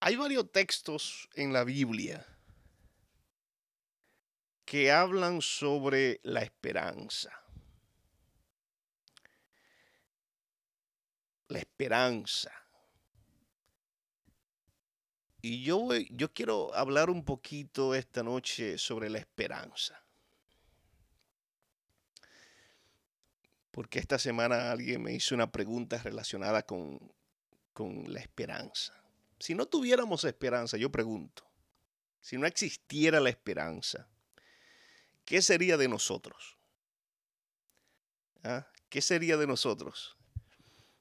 Hay varios textos en la Biblia que hablan sobre la esperanza. La esperanza. Y yo, yo quiero hablar un poquito esta noche sobre la esperanza. Porque esta semana alguien me hizo una pregunta relacionada con, con la esperanza. Si no tuviéramos esperanza, yo pregunto, si no existiera la esperanza, ¿qué sería de nosotros? ¿Ah? ¿Qué sería de nosotros?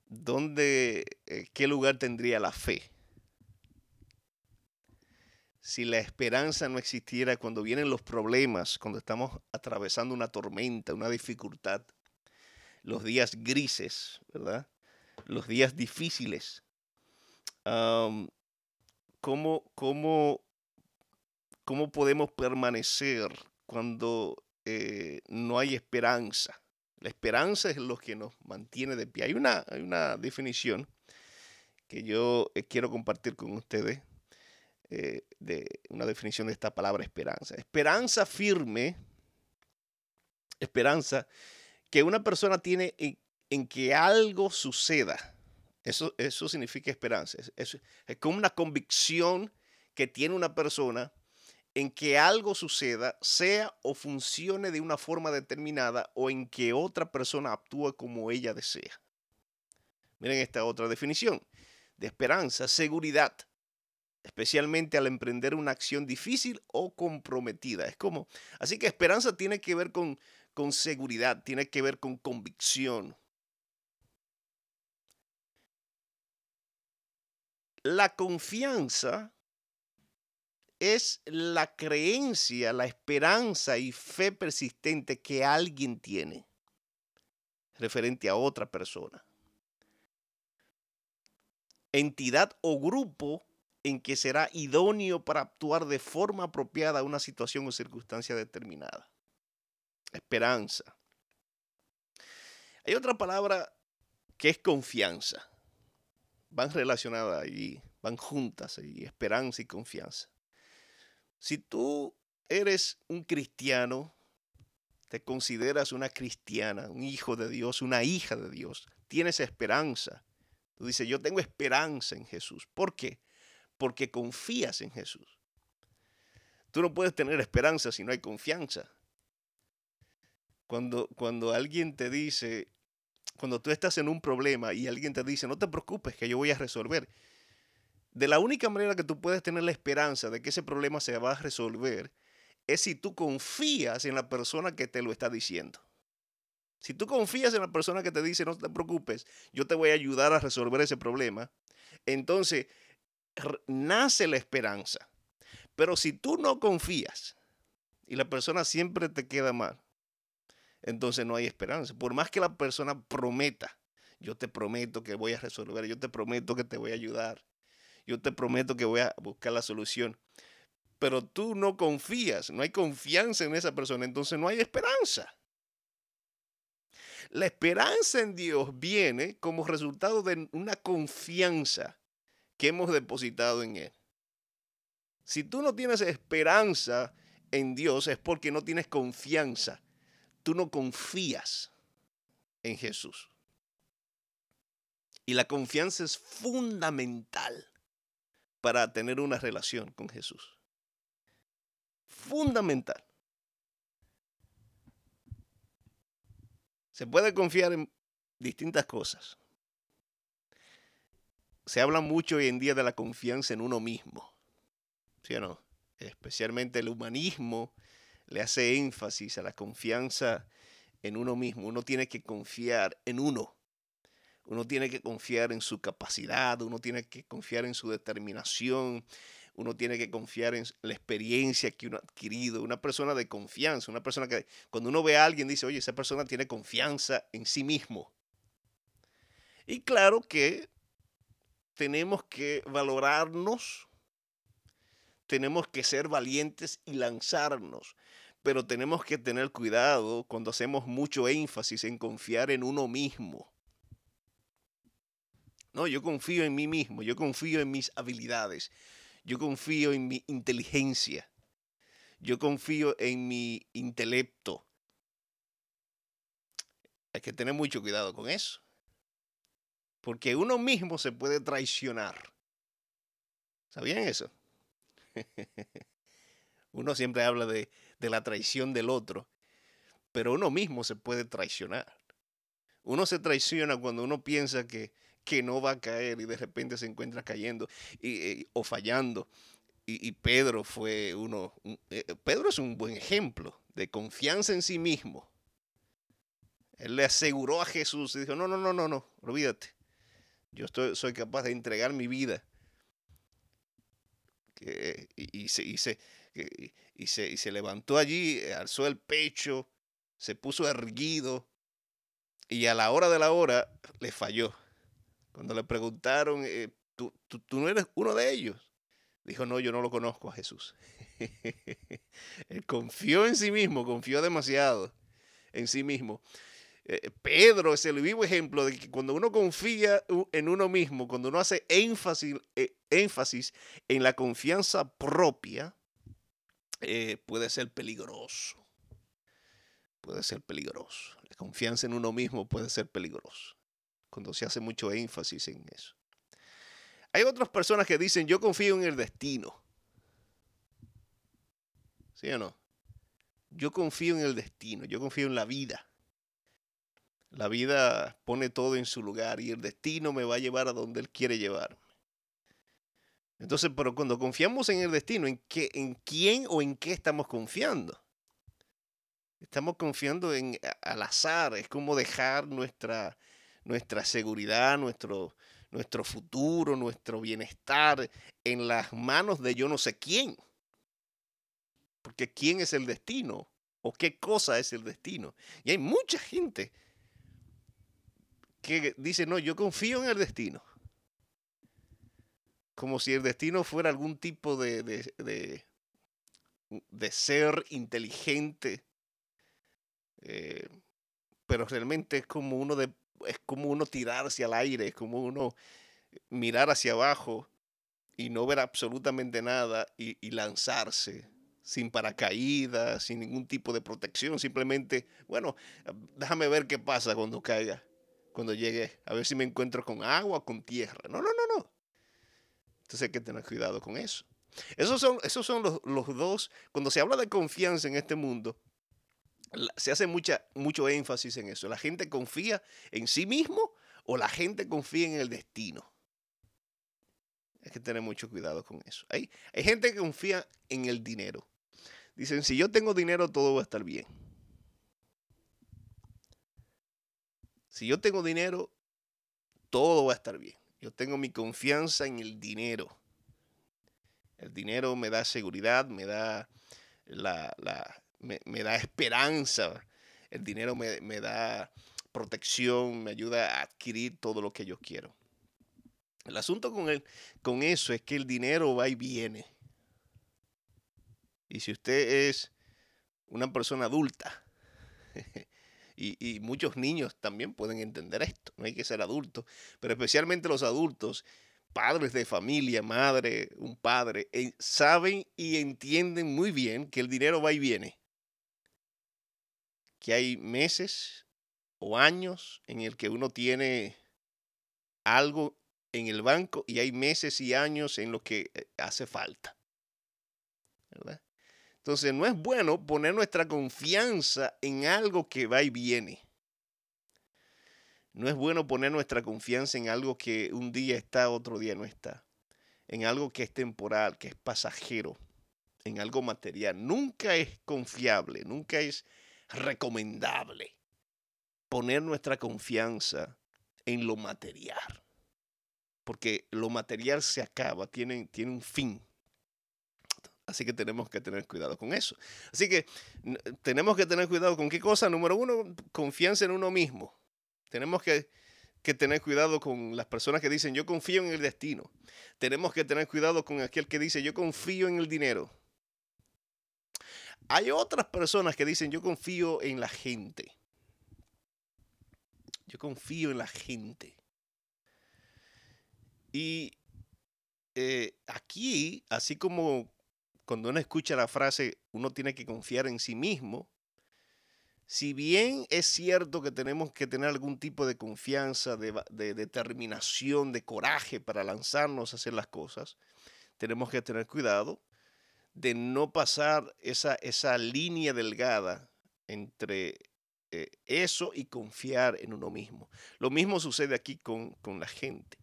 ¿Dónde, eh, qué lugar tendría la fe? Si la esperanza no existiera cuando vienen los problemas, cuando estamos atravesando una tormenta, una dificultad, los días grises, ¿verdad? Los días difíciles. ¿cómo, cómo, cómo podemos permanecer cuando eh, no hay esperanza? La esperanza es lo que nos mantiene de pie. Hay una, hay una definición que yo eh, quiero compartir con ustedes eh, de una definición de esta palabra esperanza. Esperanza firme, esperanza que una persona tiene en, que algo suceda. Eso, eso significa esperanza. Es, es como una convicción que tiene una persona en que algo suceda, sea o funcione de una forma determinada o en que otra persona actúe como ella desea. Miren esta otra definición de esperanza, seguridad, especialmente al emprender una acción difícil o comprometida. Es como, así que esperanza tiene que ver con, con seguridad, tiene que ver con convicción. La confianza es la creencia, la esperanza y fe persistente que alguien tiene referente a otra persona. Entidad o grupo en que será idóneo para actuar de forma apropiada a una situación o circunstancia determinada. Esperanza. Hay otra palabra que es confianza. Van relacionadas y van juntas y esperanza y confianza. Si tú eres un cristiano, te consideras una cristiana, un hijo de Dios, una hija de Dios, tienes esperanza. Tú dices, yo tengo esperanza en Jesús. ¿Por qué? porque confías en Jesús. Tú no puedes tener esperanza si no hay confianza. Cuando, cuando alguien te dice, cuando tú estás en un problema y alguien te dice, no te preocupes, que yo voy a resolver. De la única manera que tú puedes tener la esperanza de que ese problema se va a resolver es si tú confías en la persona que te lo está diciendo. Si tú confías en la persona que te dice, no te preocupes, yo te voy a ayudar a resolver ese problema, entonces nace la esperanza. Pero si tú no confías y la persona siempre te queda mal, entonces no hay esperanza. Por más que la persona prometa, yo te prometo que voy a resolver, yo te prometo que te voy a ayudar, yo te prometo que voy a buscar la solución. Pero tú no confías, no hay confianza en esa persona, entonces no hay esperanza. La esperanza en Dios viene como resultado de una confianza que hemos depositado en Él. Si tú no tienes esperanza en Dios es porque no tienes confianza. Tú no confías en Jesús. Y la confianza es fundamental para tener una relación con Jesús. Fundamental. Se puede confiar en distintas cosas se habla mucho hoy en día de la confianza en uno mismo. ¿Sí o no? Especialmente el humanismo le hace énfasis a la confianza en uno mismo. Uno tiene que confiar en uno. Uno tiene que confiar en su capacidad, uno tiene que confiar en su determinación, uno tiene que confiar en la experiencia que uno ha adquirido. Una persona de confianza, una persona que cuando uno ve a alguien dice, oye, esa persona tiene confianza en sí mismo. Y claro que tenemos que valorarnos, tenemos que ser valientes y lanzarnos, pero tenemos que tener cuidado cuando hacemos mucho énfasis en confiar en uno mismo. No, yo confío en mí mismo, yo confío en mis habilidades, yo confío en mi inteligencia, yo confío en mi intelecto. Hay que tener mucho cuidado con eso. Porque uno mismo se puede traicionar. ¿Sabían eso? uno siempre habla de, de la traición del otro, pero uno mismo se puede traicionar. Uno se traiciona cuando uno piensa que, que no va a caer y de repente se encuentra cayendo y, o fallando. Y, Pedro fue uno, eh, Pedro es un buen ejemplo de confianza en sí mismo. Él le aseguró a Jesús y dijo, no, no, no, no, no, olvídate. Yo estoy, soy capaz de entregar mi vida. y, se, y, se, y, se, levantó allí, alzó el pecho, se puso erguido y a la hora de la hora le falló. Cuando le preguntaron, eh, ¿tú, tú, no eres uno de ellos? Dijo, no, yo no lo conozco a Jesús. Él confió en sí mismo, confió demasiado en sí mismo. Eh, Pedro es el vivo ejemplo de que cuando uno confía en uno mismo, cuando uno hace énfasis, eh, énfasis en la confianza propia, puede ser peligroso. Puede ser peligroso. La confianza en uno mismo puede ser peligroso cuando se hace mucho énfasis en eso. Hay otras personas que dicen, yo confío en el destino. ¿Sí o no? Yo confío en el destino, yo confío en la vida. La vida pone todo en su lugar y el destino me va a llevar a donde Él quiere llevarme. Entonces, pero cuando confiamos en el destino, ¿en, qué, ¿en quién o en qué estamos confiando? Estamos confiando en al azar, es como dejar nuestra, nuestra seguridad, nuestro, nuestro futuro, nuestro bienestar en las manos de yo no sé quién. Porque quién es el destino o qué cosa es el destino. Y hay mucha gente que dice, no, yo confío en el destino. Como si el destino fuera algún tipo de, de, de, ser inteligente. Eh, pero realmente es como uno de es como uno tirarse al aire, es como uno mirar hacia abajo y no ver absolutamente nada y, lanzarse sin paracaídas, sin ningún tipo de protección, simplemente, bueno, déjame ver qué pasa cuando caiga, cuando llegue, a ver si me encuentro con agua o con tierra. No, no, no, no. Entonces hay que tener cuidado con eso. Esos son, esos son los, los dos, cuando se habla de confianza en este mundo, se hace mucha, mucho énfasis en eso. La gente confía en sí mismo o la gente confía en el destino. Hay que tener mucho cuidado con eso. Hay, hay gente que confía en el dinero. Dicen, si yo tengo dinero, todo va a estar bien. Si yo tengo dinero, todo va a estar bien. Yo tengo mi confianza en el dinero. El dinero me da seguridad, me da la, me, da esperanza, el dinero me, da protección, me ayuda a adquirir todo lo que yo quiero. El asunto con, el, con eso es que el dinero va y viene. Y si usted es una persona adulta, y, y, muchos niños también pueden entender esto, no hay que ser adulto, pero especialmente los adultos, padres de familia, madre, un padre, eh, saben y entienden muy bien que el dinero va y viene que hay meses o años en el que uno tiene algo en el banco y hay meses y años en los que eh, hace falta. Entonces no es bueno poner nuestra confianza en algo que va y viene. No es bueno poner nuestra confianza en algo que un día está, otro día no está. En algo que es temporal, que es pasajero, en algo material. Nunca es confiable, nunca es recomendable poner nuestra confianza en lo material. Porque lo material se acaba, tiene, tiene un fin. Así que tenemos que tener cuidado con eso. Así que tenemos que tener cuidado con qué cosa. Número uno, confianza en uno mismo. Tenemos que, que tener cuidado con las personas que dicen yo confío en el destino. Tenemos que tener cuidado con aquel que dice yo confío en el dinero. Hay otras personas que dicen, yo confío en la gente. Yo confío en la gente. Y eh, aquí, así como cuando uno escucha la frase, uno tiene que confiar en sí mismo, si bien es cierto que tenemos que tener algún tipo de confianza, de, determinación, de coraje para lanzarnos a hacer las cosas, tenemos que tener cuidado de no pasar esa, esa línea delgada entre eh, eso y confiar en uno mismo. Lo mismo sucede aquí con, la gente.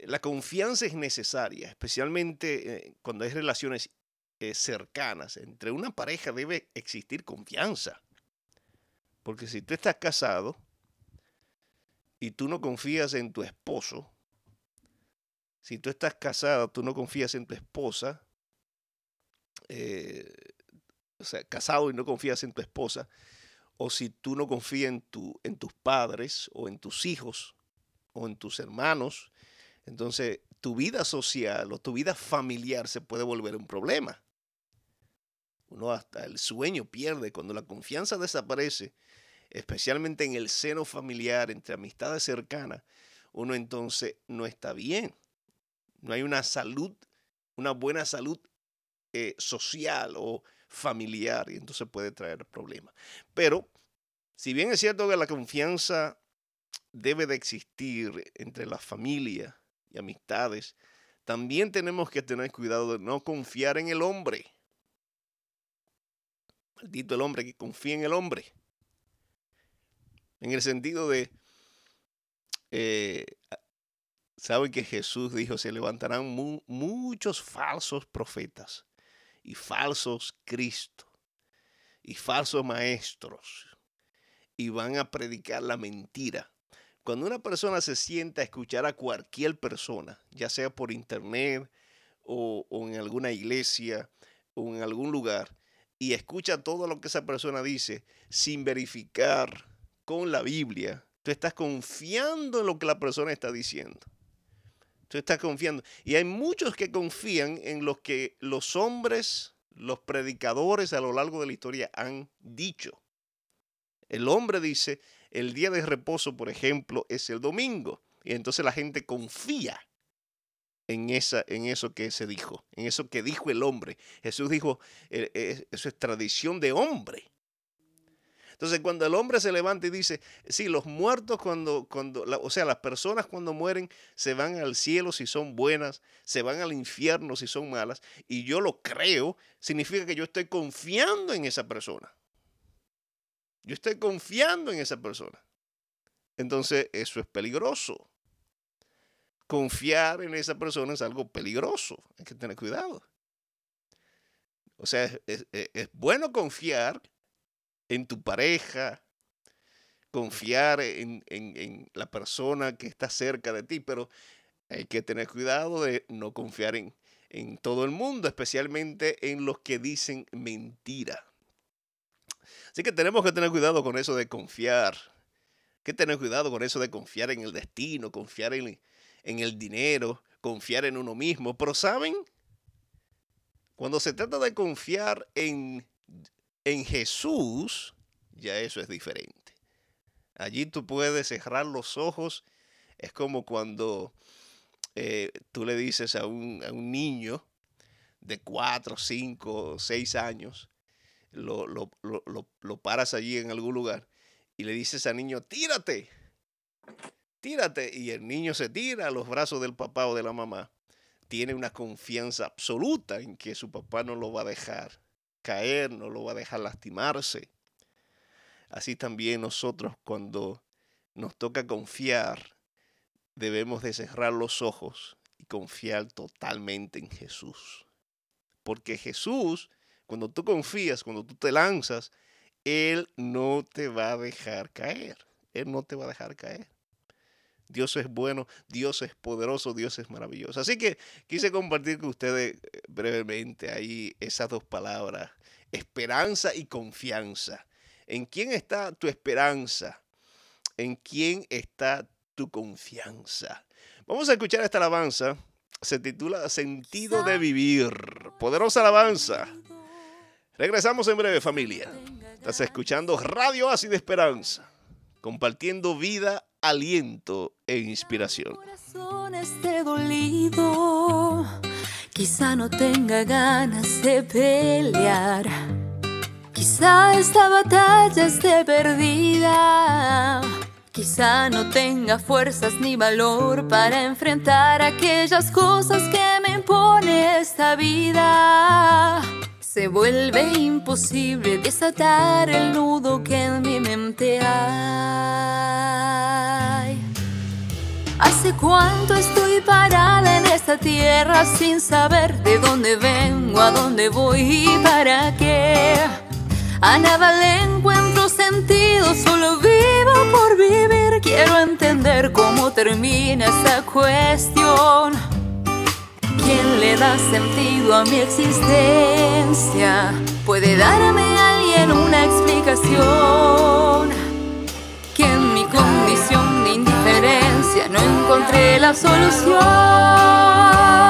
La confianza es necesaria, especialmente eh, cuando hay relaciones eh, cercanas. Entre una pareja debe existir confianza. Porque si tú estás casado y tú no confías en tu esposo, si tú estás casado, tú no confías en tu esposa, o sea, casado y no confías en tu esposa, o si tú no confías en, tu, en tus padres o en tus hijos o en tus hermanos, entonces tu vida social o tu vida familiar se puede volver un problema. Uno hasta el sueño pierde cuando la confianza desaparece, especialmente en el seno familiar, entre amistades cercanas, uno entonces no está bien. No hay una salud, una buena salud eh, social o familiar y entonces puede traer problemas. Pero, si bien es cierto que la confianza debe de existir entre la familia amistades, también tenemos que tener cuidado de no confiar en el hombre. Maldito el hombre que confía en el hombre. En el sentido de, eh, saben que Jesús dijo, se levantarán muchos falsos profetas y falsos Cristo y falsos maestros y van a predicar la mentira. Cuando una persona se sienta a escuchar a cualquier persona, ya sea por internet o, o en alguna iglesia o en algún lugar, y escucha todo lo que esa persona dice sin verificar con la Biblia, tú estás confiando en lo que la persona está diciendo. Tú estás confiando. Y hay muchos que confían en lo que los hombres, los predicadores a lo largo de la historia han dicho. El hombre dice, el día de reposo, por ejemplo, es el domingo. Y entonces la gente confía en, esa, en eso que se dijo, en eso que dijo el hombre. Jesús dijo, eh, eh, eso es tradición de hombre. Entonces, cuando el hombre se levanta y dice, sí, los muertos cuando, cuando o sea, las personas cuando mueren se van al cielo si son buenas, se van al infierno si son malas, y yo lo creo, significa que yo estoy confiando en esa persona. Yo estoy confiando en esa persona. Entonces, eso es peligroso. Confiar en esa persona es algo peligroso. Hay que tener cuidado. O sea, es, es bueno confiar en tu pareja, confiar en, la persona que está cerca de ti, pero hay que tener cuidado de no confiar en, en todo el mundo, especialmente en los que dicen mentira. Así que tenemos que tener cuidado con eso de confiar. Hay que tener cuidado con eso de confiar en el destino, confiar en, el dinero, confiar en uno mismo. Pero ¿saben? Cuando se trata de confiar en en Jesús, ya eso es diferente. Allí tú puedes cerrar los ojos. Es como cuando eh, tú le dices a un, niño de 4, 5, 6 años, lo, lo, paras allí en algún lugar y le dices al niño, tírate, tírate. Y el niño se tira a los brazos del papá o de la mamá. Tiene una confianza absoluta en que su papá no lo va a dejar caer, no lo va a dejar lastimarse. Así también nosotros cuando nos toca confiar, debemos de cerrar los ojos y confiar totalmente en Jesús. Porque Jesús, cuando tú confías, cuando tú te lanzas, Él no te va a dejar caer. Él no te va a dejar caer. Dios es bueno, Dios es poderoso, Dios es maravilloso. Así que quise compartir con ustedes eh, brevemente ahí esas dos palabras, esperanza y confianza. ¿En quién está tu esperanza? ¿En quién está tu confianza? Vamos a escuchar esta alabanza. Se titula Sentido de Vivir. Poderosa alabanza. Regresamos en breve, familia. Estás escuchando Radio Así de Esperanza, compartiendo vida aliento e inspiración. Corazón esté dolido, quizá no tenga ganas de pelear. Quizá esta batalla esté perdida. Quizá no tenga fuerzas ni valor para enfrentar aquellas cosas que me impone esta vida. Se vuelve imposible desatar el nudo que en mi mente hay. ¿Hace cuánto estoy parada en esta tierra sin saber de dónde vengo, a dónde voy y para qué? A nada le encuentro sentido, solo vivo por vivir. Quiero entender cómo termina esta cuestión. ¿Quién le da sentido a mi existencia? ¿Puede darme alguien una explicación? Que en mi condición de indiferencia no encontré la solución.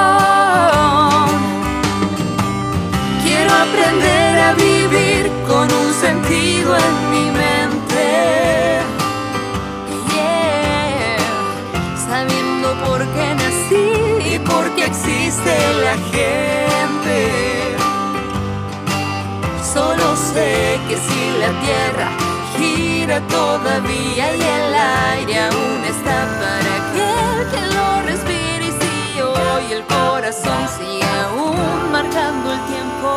La gente. Solo sé que si la tierra gira todavía y el aire aún está para aquel que lo respire y si hoy el corazón sigue aún marcando el tiempo,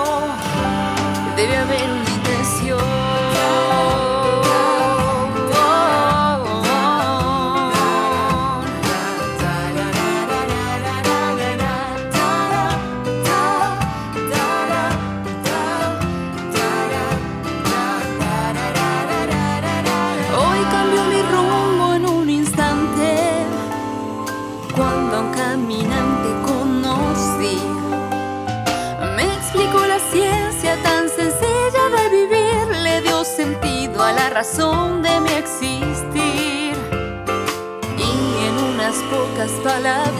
pocas palabritas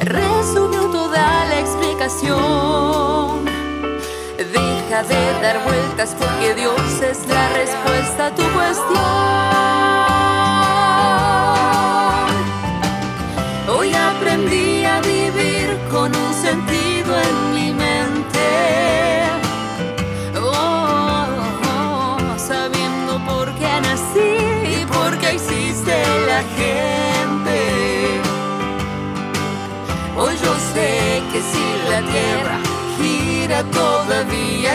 resumió toda la explicación. Deja de dar vueltas porque Dios es la respuesta a tu cuestión.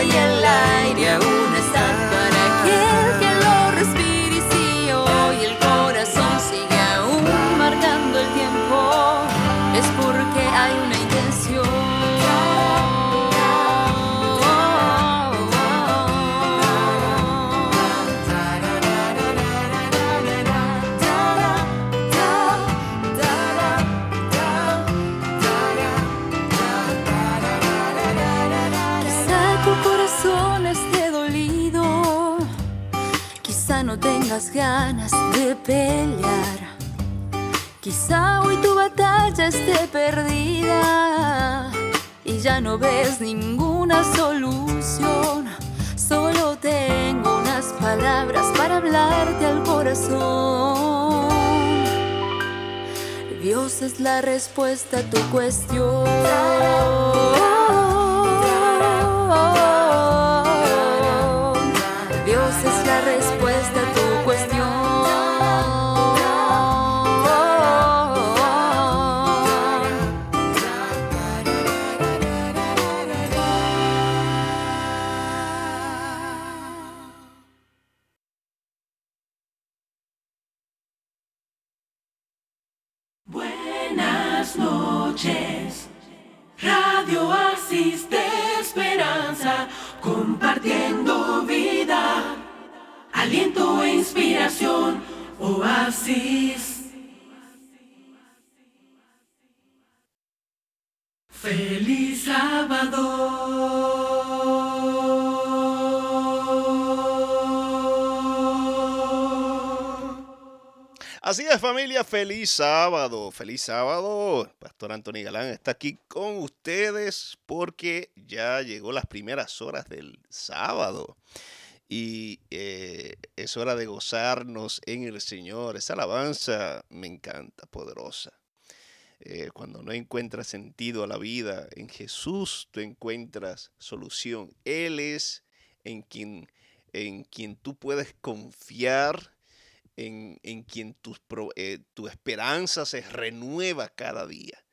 Y el aire aún está para aquel que lo respire y si hoy el corazón sigue aún marcando el tiempo es porque hay una Quizá ganas de pelear. Quizá hoy tu batalla esté perdida y ya no ves ninguna solución. Solo tengo unas palabras para hablarte al corazón. Dios es la respuesta a tu cuestión. Feliz sábado, feliz sábado. Pastor Anthony Galán está aquí con ustedes porque ya llegó las primeras horas del sábado. y eh, es hora de gozarnos en el Señor. Esa alabanza me encanta, poderosa. Eh, cuando no encuentras sentido a la vida, en Jesús tú encuentras solución. Él es en quien, en quien tú puedes confiar, en, quien eh, tu esperanza se renueva cada día.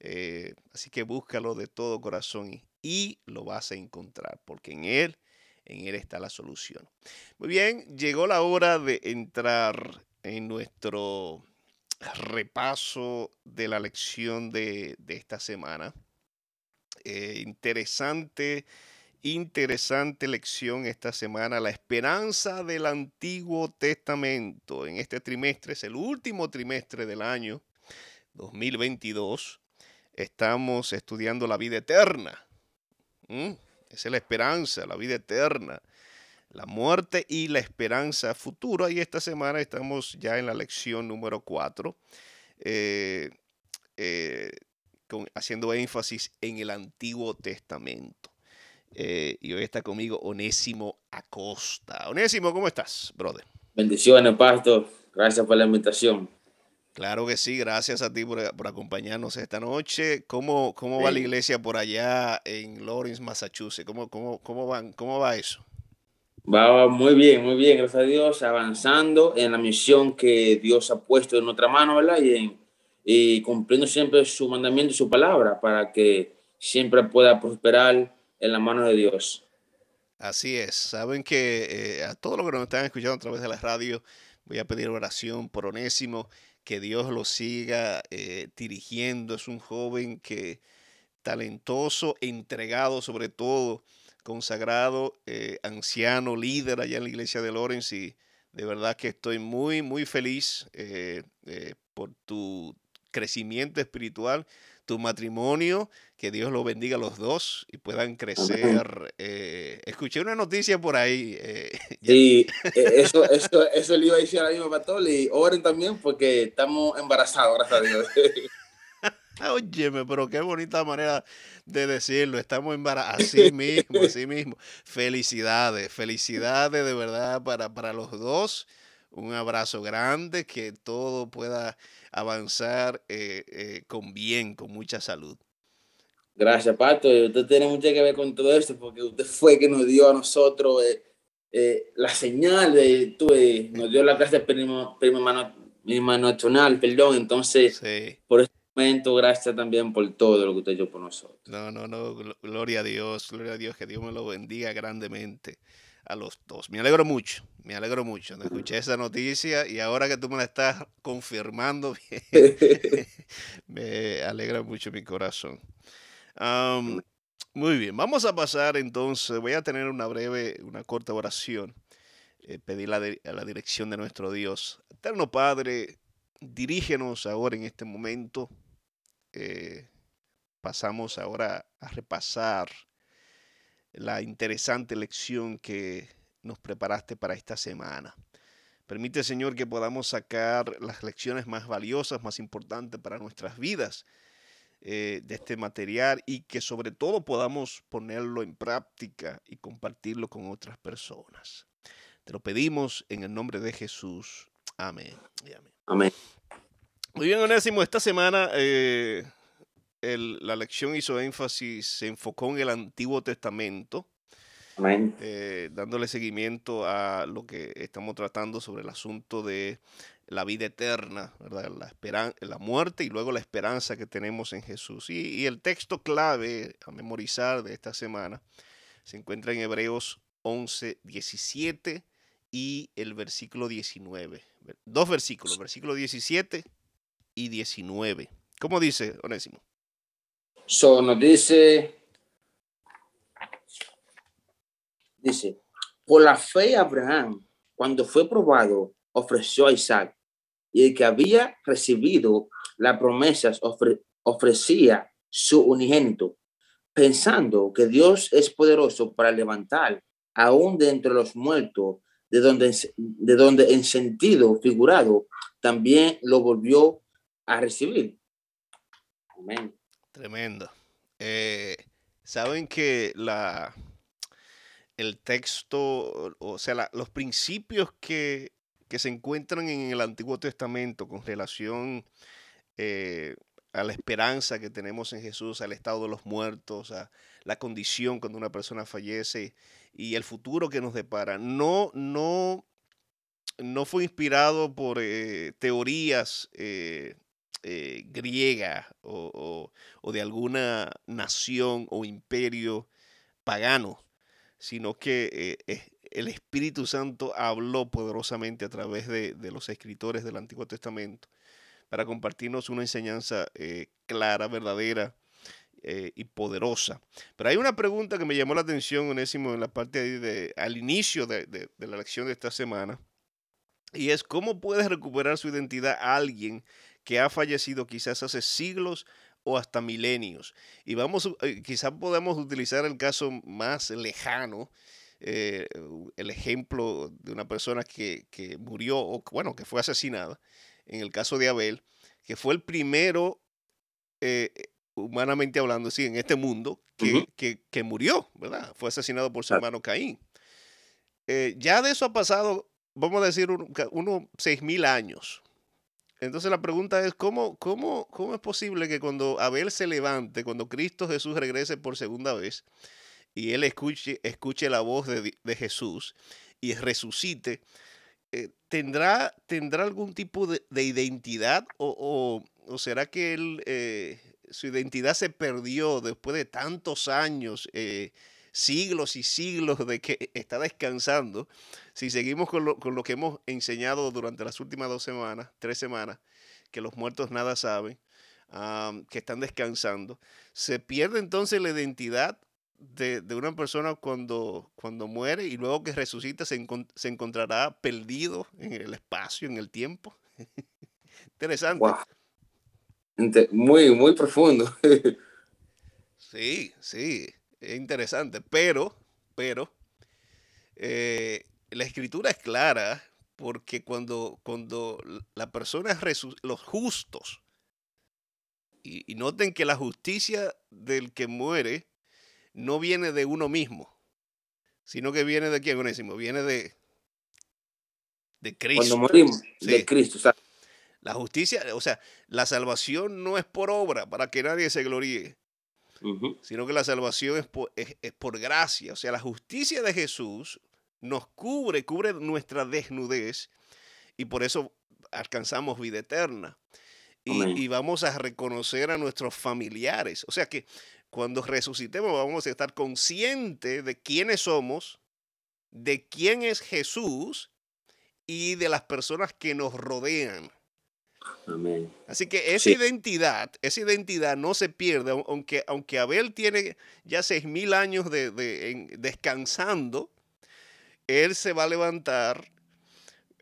Eh, así que búscalo de todo corazón y, y lo vas a encontrar, porque en Él, en Él está la solución. Muy bien, llegó la hora de entrar en nuestro repaso de la lección de, esta semana. Eh, interesante, interesante lección esta semana. La esperanza del Antiguo Testamento. En este trimestre, es el último trimestre del año 2022. Estamos estudiando la vida eterna. Esa es la esperanza, la vida eterna la muerte y la esperanza futura. Y esta semana estamos ya en la lección número 4, eh, eh, haciendo énfasis en el Antiguo Testamento. Eh, y hoy está conmigo Onésimo Acosta. Onésimo, ¿cómo estás, brother? Bendiciones, Pastor. Gracias por la invitación. Claro que sí, gracias a ti por, acompañarnos esta noche. ¿Cómo, cómo va la iglesia por allá en Lawrence, Massachusetts? ¿Cómo, cómo, cómo, van, cómo va eso? Va muy bien, muy bien, gracias a Dios, avanzando en la misión que Dios ha puesto en nuestra mano, ¿verdad? Y, en, y cumpliendo siempre su mandamiento y su palabra para que siempre pueda prosperar en la mano de Dios. Así es. Saben que eh, a todos los que nos están escuchando a través de la radio, voy a pedir oración por Onésimo, que Dios lo siga eh, dirigiendo. Es un joven que talentoso, entregado sobre todo consagrado, eh, anciano, líder allá en la iglesia de Lorenz y de verdad que estoy muy, muy feliz por tu crecimiento espiritual, tu matrimonio, que Dios lo bendiga a los dos y puedan crecer. escuché una noticia por ahí. sí, e, eso, eso, eso le iba a decir a la misma pastor y oren también porque estamos embarazados, gracias a Dios. Óyeme, pero qué bonita manera de decirlo. Estamos embarazados. Así mismo, así mismo. Felicidades, felicidades de verdad para, para los dos. Un abrazo grande, que todo pueda avanzar eh, eh, con bien, con mucha salud. Gracias, Pato. Usted tiene mucho que ver con todo esto, porque usted fue que nos dio a nosotros eh, la señal, de, tú, nos dio la clase primo, primo nacional, perdón. Entonces, por eso momento, gracias también por todo lo que usted hecho por nosotros. No, no, no, gloria a Dios, gloria a Dios, que Dios me lo bendiga grandemente a los dos. Me alegro mucho, me alegro mucho. No escuché esa noticia y ahora que tú me la estás confirmando, me alegra mucho mi corazón. muy bien, vamos a pasar entonces, voy a tener una breve, una corta oración. Eh, pedir la, a la dirección de nuestro Dios. Eterno Padre, dirígenos ahora en este momento eh, pasamos ahora a repasar la interesante lección que nos preparaste para esta semana. Permite, Señor, que podamos sacar las lecciones más valiosas, más importantes para nuestras vidas eh, de este material y que sobre todo podamos ponerlo en práctica y compartirlo con otras personas. Te lo pedimos en el nombre de Jesús. Amén. amén. Amén. Muy bien, Onésimo, esta semana eh, la lección hizo énfasis, se enfocó en el Antiguo Testamento, eh, dándole seguimiento a lo que estamos tratando sobre el asunto de la vida eterna, ¿verdad? La, la muerte y luego la esperanza que tenemos en Jesús. Y, y, el texto clave a memorizar de esta semana se encuentra en Hebreos 11, 17 y el versículo 19. Dos versículos, versículo 17 y 19. ¿Cómo dice, Onésimo? So, nos dice, dice, por la fe Abraham, cuando fue probado, ofreció a Isaac, y el que había recibido las promesas ofrecía su unigénito, pensando que Dios es poderoso para levantar aún de entre los muertos, de donde, de donde en sentido figurado también lo volvió a recibir. Amén. Tremendo. Eh, Saben que la, el texto, o sea, los principios que, se encuentran en el Antiguo Testamento con relación eh, a la esperanza que tenemos en Jesús, al estado de los muertos, a la condición cuando una persona fallece y el futuro que nos depara. No, no, no fue inspirado por eh, teorías eh, griegas o, de alguna nación o imperio pagano, sino que el Espíritu Santo habló poderosamente a través de, de los escritores del Antiguo Testamento para compartirnos una enseñanza eh, clara, verdadera eh, y poderosa. Pero hay una pregunta que me llamó la atención, Onésimo, en la parte de, al inicio de, la lección de esta semana, y es cómo puede recuperar su identidad alguien que ha fallecido quizás hace siglos o hasta milenios. Y vamos, eh, quizás podemos utilizar el caso más lejano, el ejemplo de una persona que, que, murió, o bueno, que fue asesinada, en el caso de Abel, que fue el primero, eh, humanamente hablando, sí, en este mundo, que, que, murió, ¿verdad? Fue asesinado por su hermano Caín. Eh, ya de eso ha pasado, vamos a decir, unos seis mil años. Entonces la pregunta es, ¿cómo, cómo, ¿cómo es posible que cuando Abel se levante, cuando Cristo Jesús regrese por segunda vez, y él escuche, escuche la voz de, de Jesús y resucite, eh, ¿tendrá, ¿tendrá algún tipo de, identidad o, será que él, eh, su identidad se perdió después de tantos años, eh, siglos y siglos de que está descansando? Si seguimos con lo, con lo que hemos enseñado durante las últimas dos semanas, tres semanas, que los muertos nada saben, que están descansando, ¿se pierde entonces la identidad de, una persona cuando, cuando muere y luego que resucita se, encontrará perdido en el espacio, en el tiempo. Interesante. Muy, muy profundo. sí, sí, es interesante, pero, pero, eh, la escritura es clara porque cuando, cuando la persona es los justos, y, y noten que la justicia del que muere no viene de uno mismo, sino que viene de quién, Onésimo, viene de, de Cristo. Cuando morimos, de Cristo. La justicia, o sea, la salvación no es por obra para que nadie se gloríe, sino que la salvación es por, es, por gracia. O sea, la justicia de Jesús nos cubre, cubre nuestra desnudez y por eso alcanzamos vida eterna. Y, y, vamos a reconocer a nuestros familiares. O sea que cuando resucitemos vamos a estar conscientes de quiénes somos, de quién es Jesús y de las personas que nos rodean. Amén. Así que esa identidad, esa identidad no se pierde, aunque, aunque Abel tiene ya seis mil años de, descansando, él se va a levantar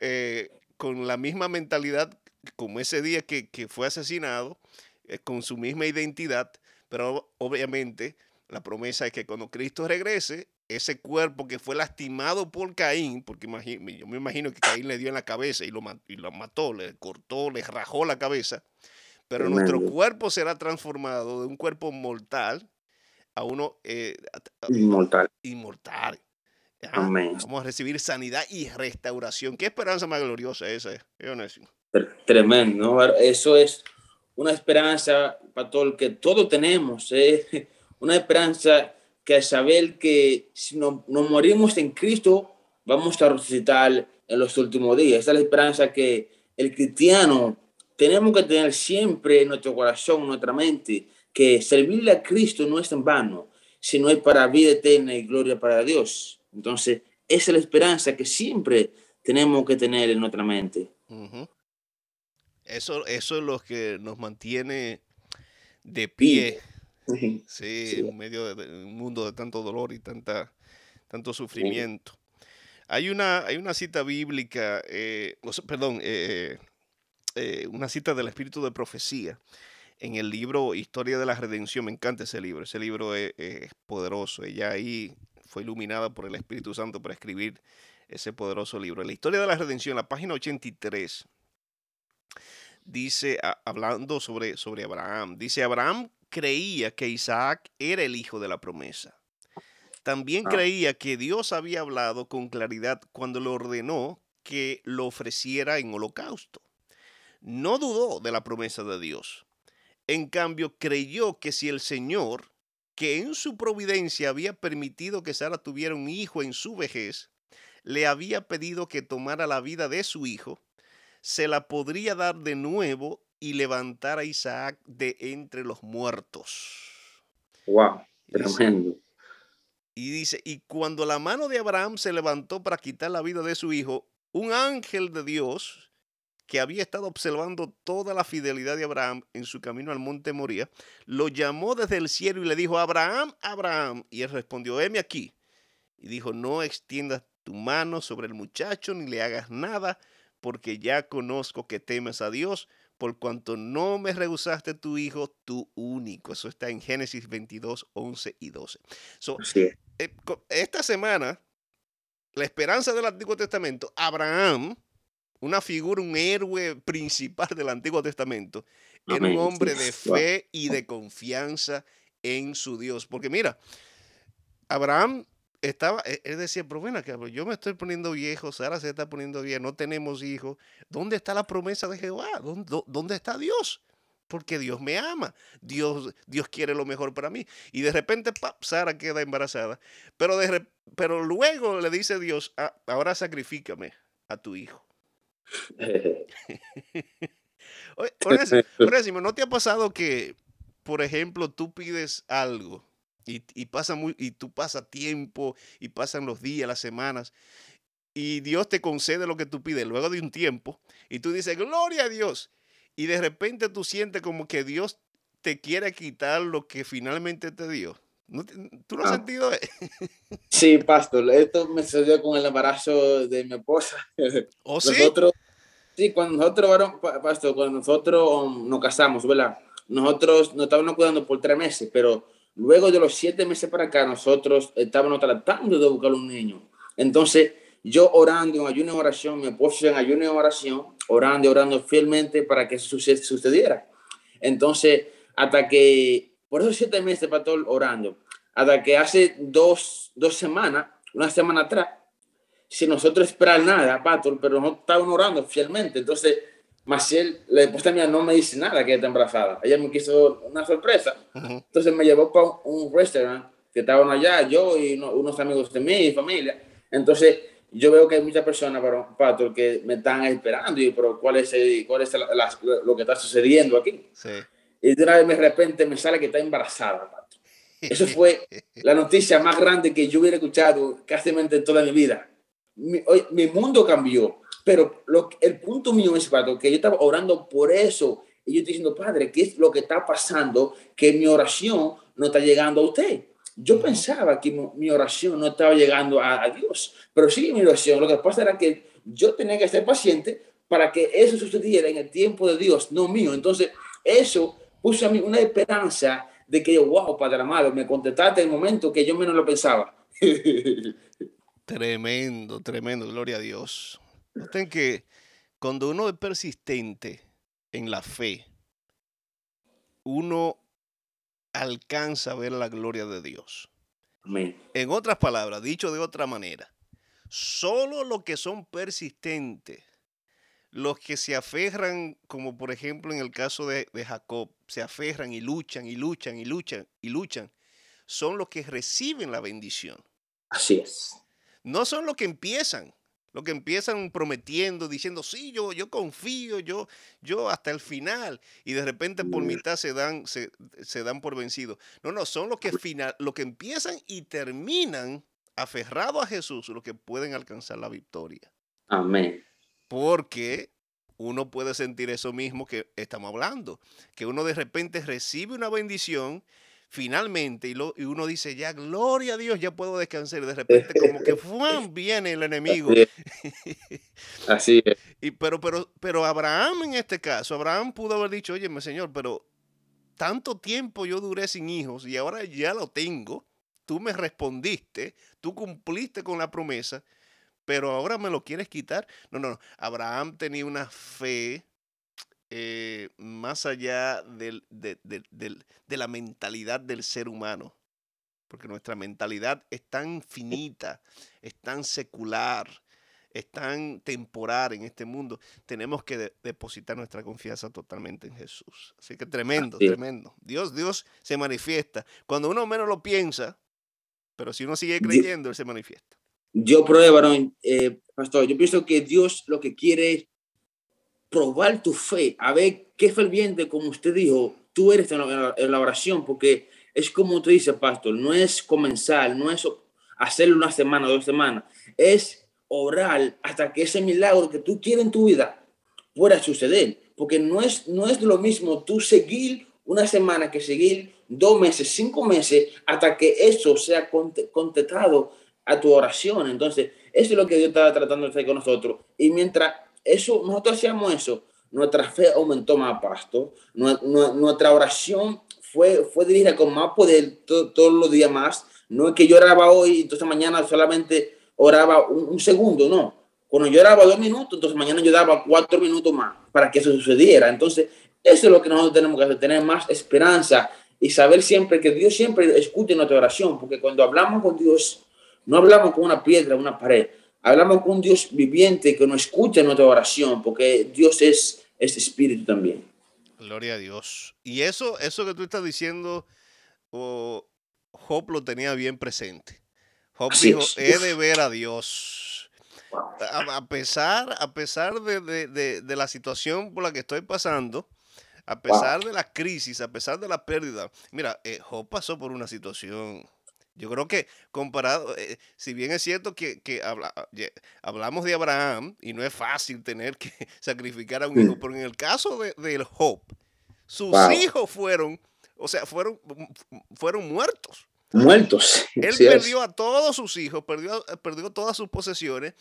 eh, con la misma mentalidad como ese día que, fue asesinado, eh, con su misma identidad, pero obviamente la promesa es que cuando Cristo regrese, ese cuerpo que fue lastimado por Caín, porque yo me imagino que Caín le dio en la cabeza y lo, y lo mató, le cortó, le rajó la cabeza, pero nuestro cuerpo será transformado de un cuerpo mortal a uno eh, inmortal. inmortal. Vamos a recibir sanidad y restauración. ¿Qué esperanza más gloriosa esa es, Tremendo, Eso es una esperanza el que todo tenemos, ¿eh? una esperanza que saber que si no, nos morimos en Cristo, vamos a resucitar en los últimos días. Esa es la esperanza que el cristiano tenemos que tener siempre en nuestro corazón, en nuestra mente, que servirle a Cristo no es en vano, sino es para vida eterna y gloria para Dios. Entonces, esa es la esperanza que siempre tenemos que tener en nuestra mente. Eso, eso es lo que nos mantiene de pie. Sí, en medio de un mundo de tanto dolor y tanta, tanto sufrimiento. Hay una, hay una cita bíblica, eh, perdón, eh, eh, una cita del Espíritu de Profecía en el libro Historia de la Redención. Me encanta ese libro. Ese libro es, es, poderoso. Ella ahí fue iluminada por el Espíritu Santo para escribir ese poderoso libro. La Historia de la Redención, la página 83 dice, hablando sobre, sobre Abraham, dice, Abraham creía que Isaac era el hijo de la promesa. También Ah. creía que Dios había hablado con claridad cuando le ordenó que lo ofreciera en holocausto. No dudó de la promesa de Dios. En cambio, creyó que si el Señor, que en su providencia había permitido que Sara tuviera un hijo en su vejez, le había pedido que tomara la vida de su hijo, se la podría dar de nuevo y levantar a Isaac de entre los muertos. Wow, tremendo. Y dice, y cuando la mano de Abraham se levantó para quitar la vida de su hijo, un ángel de Dios que había estado observando toda la fidelidad de Abraham en su camino al monte Moría, lo llamó desde el cielo y le dijo, Abraham, Abraham. Y él respondió, heme aquí. Y dijo, no extiendas tu mano sobre el muchacho ni le hagas nada, porque ya conozco que temes a Dios, por cuanto no me rehusaste tu hijo, tu único. Eso está en Génesis 22, 11 y 12. So, es. eh, esta semana, la esperanza del Antiguo Testamento, Abraham, una figura, un héroe principal del Antiguo Testamento, era un Amén, hombre sí. de fe y de confianza en su Dios. Porque mira, Abraham estaba, él él decía, pero pues yo me estoy poniendo viejo, Sara se está poniendo vieja, no tenemos hijos. ¿Dónde está la promesa de Jehová? ¿Dónde, dó- dónde está Dios? Porque Dios me ama, Dios, Dios quiere lo mejor para mí. Y de repente, ¡pap! Sara queda embarazada. Pero, de pero luego le dice Dios, "Ah, ahora sacrifícame a tu hijo. Onésimo, ¿no te ha pasado que, por ejemplo, tú pides algo y, y pasa muy, y tú pasas tiempo y pasan los días, las semanas, y Dios te concede lo que tú pides luego de un tiempo, y tú dices, gloria a Dios, y de repente tú sientes como que Dios te quiere quitar lo que finalmente te dio. ¿No te- ¿Tú no has Ah. sentido? Sí, pastor, esto me sucedió con el embarazo de mi esposa. ¿O sí? Nosotros, sí, cuando nosotros, pastor, cuando nosotros nos casamos, ¿verdad? Nosotros nos estábamos cuidando por tres meses, pero luego de los siete meses para acá, nosotros estábamos tratando de buscar un niño. Entonces, yo orando en ayuno y oración, mi esposo en ayuno y oración, orando y orando fielmente para que eso suce- sucediera. Entonces, hasta que, por esos siete meses, pastor, orando, hasta que hace dos, dos semanas, una semana atrás, sin nosotros esperar nada, Pastor, pero nosotros estábamos orando fielmente. Entonces, Maciel, la esposa mía, no me dice nada que está embarazada. Ella me quiso una sorpresa. Ujú. Entonces me llevó para un restaurante que estaban allá, yo y uno- unos amigos de mi familia. Entonces, yo veo que hay muchas personas, Pastor, que me están esperando. Y, pero, ¿cuál es, el- cuál es la- la- lo que está sucediendo aquí? Sí. Y de una vez de repente me sale que está embarazada, Pastor. Eso fue la noticia más grande que yo hubiera escuchado casi en toda mi vida. Mi, oye, mi mundo cambió, pero lo, el punto mío es, Pato, que yo estaba orando por eso. Y yo estoy diciendo, Padre, ¿qué es lo que está pasando? Que mi oración no está llegando a usted. Yo pensaba que mi, oración no estaba llegando a, a Dios, pero sí mi oración. Lo que pasa era que yo tenía que ser paciente para que eso sucediera en el tiempo de Dios, no mío. Entonces, eso puso a mí una esperanza de que wow, Padre amado, me contestaste en el momento que yo menos lo pensaba. Tremendo, tremendo, gloria a Dios. Noten que cuando uno es persistente en la fe, uno alcanza a ver la gloria de Dios. Amén. En otras palabras, dicho de otra manera, solo los que son persistentes, los que se aferran, como por ejemplo en el caso de, de Jacob, se aferran y luchan y luchan y luchan y luchan, son los que reciben la bendición. Así es. No son los que empiezan, los que empiezan prometiendo, diciendo, sí, yo, yo confío, yo, yo hasta el final, y de repente por Mm. mitad se dan, se, se dan por vencidos. No, no, son los que, final, los que empiezan y terminan aferrados a Jesús, los que pueden alcanzar la victoria. Amén. Porque uno puede sentir eso mismo que estamos hablando, que uno de repente recibe una bendición finalmente y, lo, y uno dice, ya, gloria a Dios, ya puedo descansar. Y de repente como que ¡fuam! viene el enemigo. Así es. Y, pero, pero, pero Abraham en este caso, Abraham pudo haber dicho, oye, Señor, pero tanto tiempo yo duré sin hijos y ahora ya lo tengo. Tú me respondiste, tú cumpliste con la promesa, pero ahora me lo quieres quitar. No, no, no. Abraham tenía una fe eh, más allá del- de, de- del- de la mentalidad del ser humano. porque nuestra mentalidad es tan finita, es tan secular, es tan temporal en este mundo, tenemos que de- depositar nuestra confianza totalmente en Jesús. Así que tremendo, tremendo. Dios, Dios se manifiesta. Cuando uno menos lo piensa, pero si uno sigue creyendo, Él se manifiesta. Yo pruebo, eh, pastor, yo pienso que Dios lo que quiere es probar tu fe, a ver qué ferviente, como usted dijo, tú eres en la, la oración, porque es como tú dices, pastor, no es comenzar, no es hacerlo una semana, dos semanas, es orar hasta que ese milagro que tú quieres en tu vida pueda suceder, porque no es, no es lo mismo tú seguir una semana que seguir dos meses, cinco meses, hasta que eso sea conte- contestado a tu oración. Entonces, eso es lo que Dios estaba tratando de hacer con nosotros. Y mientras eso, nosotros hacíamos eso, nuestra fe aumentó más, pastor. Nue- nue- Nuestra oración fue, fue dirigida con más poder to- todos los días más. No es que yo oraba hoy, entonces mañana solamente oraba un, un segundo, no. Cuando yo oraba dos minutos, entonces mañana yo daba cuatro minutos más para que eso sucediera. Entonces, eso es lo que nosotros tenemos que hacer, tener más esperanza y saber siempre que Dios siempre escuche nuestra oración, porque cuando hablamos con Dios, no hablamos con una piedra, una pared, hablamos con un Dios viviente que nos escucha nuestra oración, porque Dios es, es espíritu también. Gloria a Dios. Y eso, eso que tú estás diciendo, oh, Job lo tenía bien presente. Job Así dijo, es. he de ver a Dios. Wow. A, a pesar, a pesar de, de- de- de la situación por la que estoy pasando, a pesar de la crisis, a pesar de la pérdida. Mira, eh, Job pasó por una situación. Yo creo que comparado, eh, si bien es cierto que, que habla- ye- hablamos de Abraham y no es fácil tener que sacrificar a un Mm. hijo, pero en el caso de, del Job, sus Wow. hijos fueron, o sea, fueron, fueron muertos. Muertos. Él es. perdió a todos sus hijos, perdió, perdió todas sus posesiones,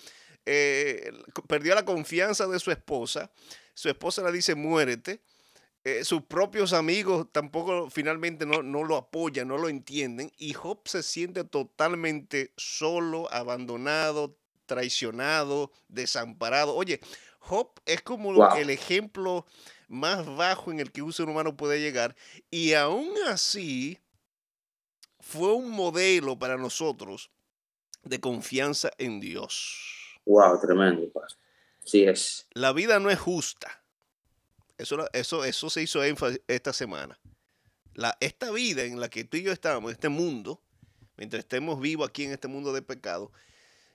eh, perdió la confianza de su esposa. Su esposa le dice, muérete. Eh, sus propios amigos tampoco finalmente no, no lo apoyan, no lo entienden. Y Job se siente totalmente solo, abandonado, traicionado, desamparado. Oye, Job es como Wow. el ejemplo más bajo en el que un ser humano puede llegar. Y aún así, fue un modelo para nosotros de confianza en Dios. Wow, tremendo, pastor. Sí es. La vida no es justa. Eso, eso, eso se hizo énfasis esta semana. La, esta vida en la que tú y yo estamos, este mundo, mientras estemos vivos aquí en este mundo de pecado,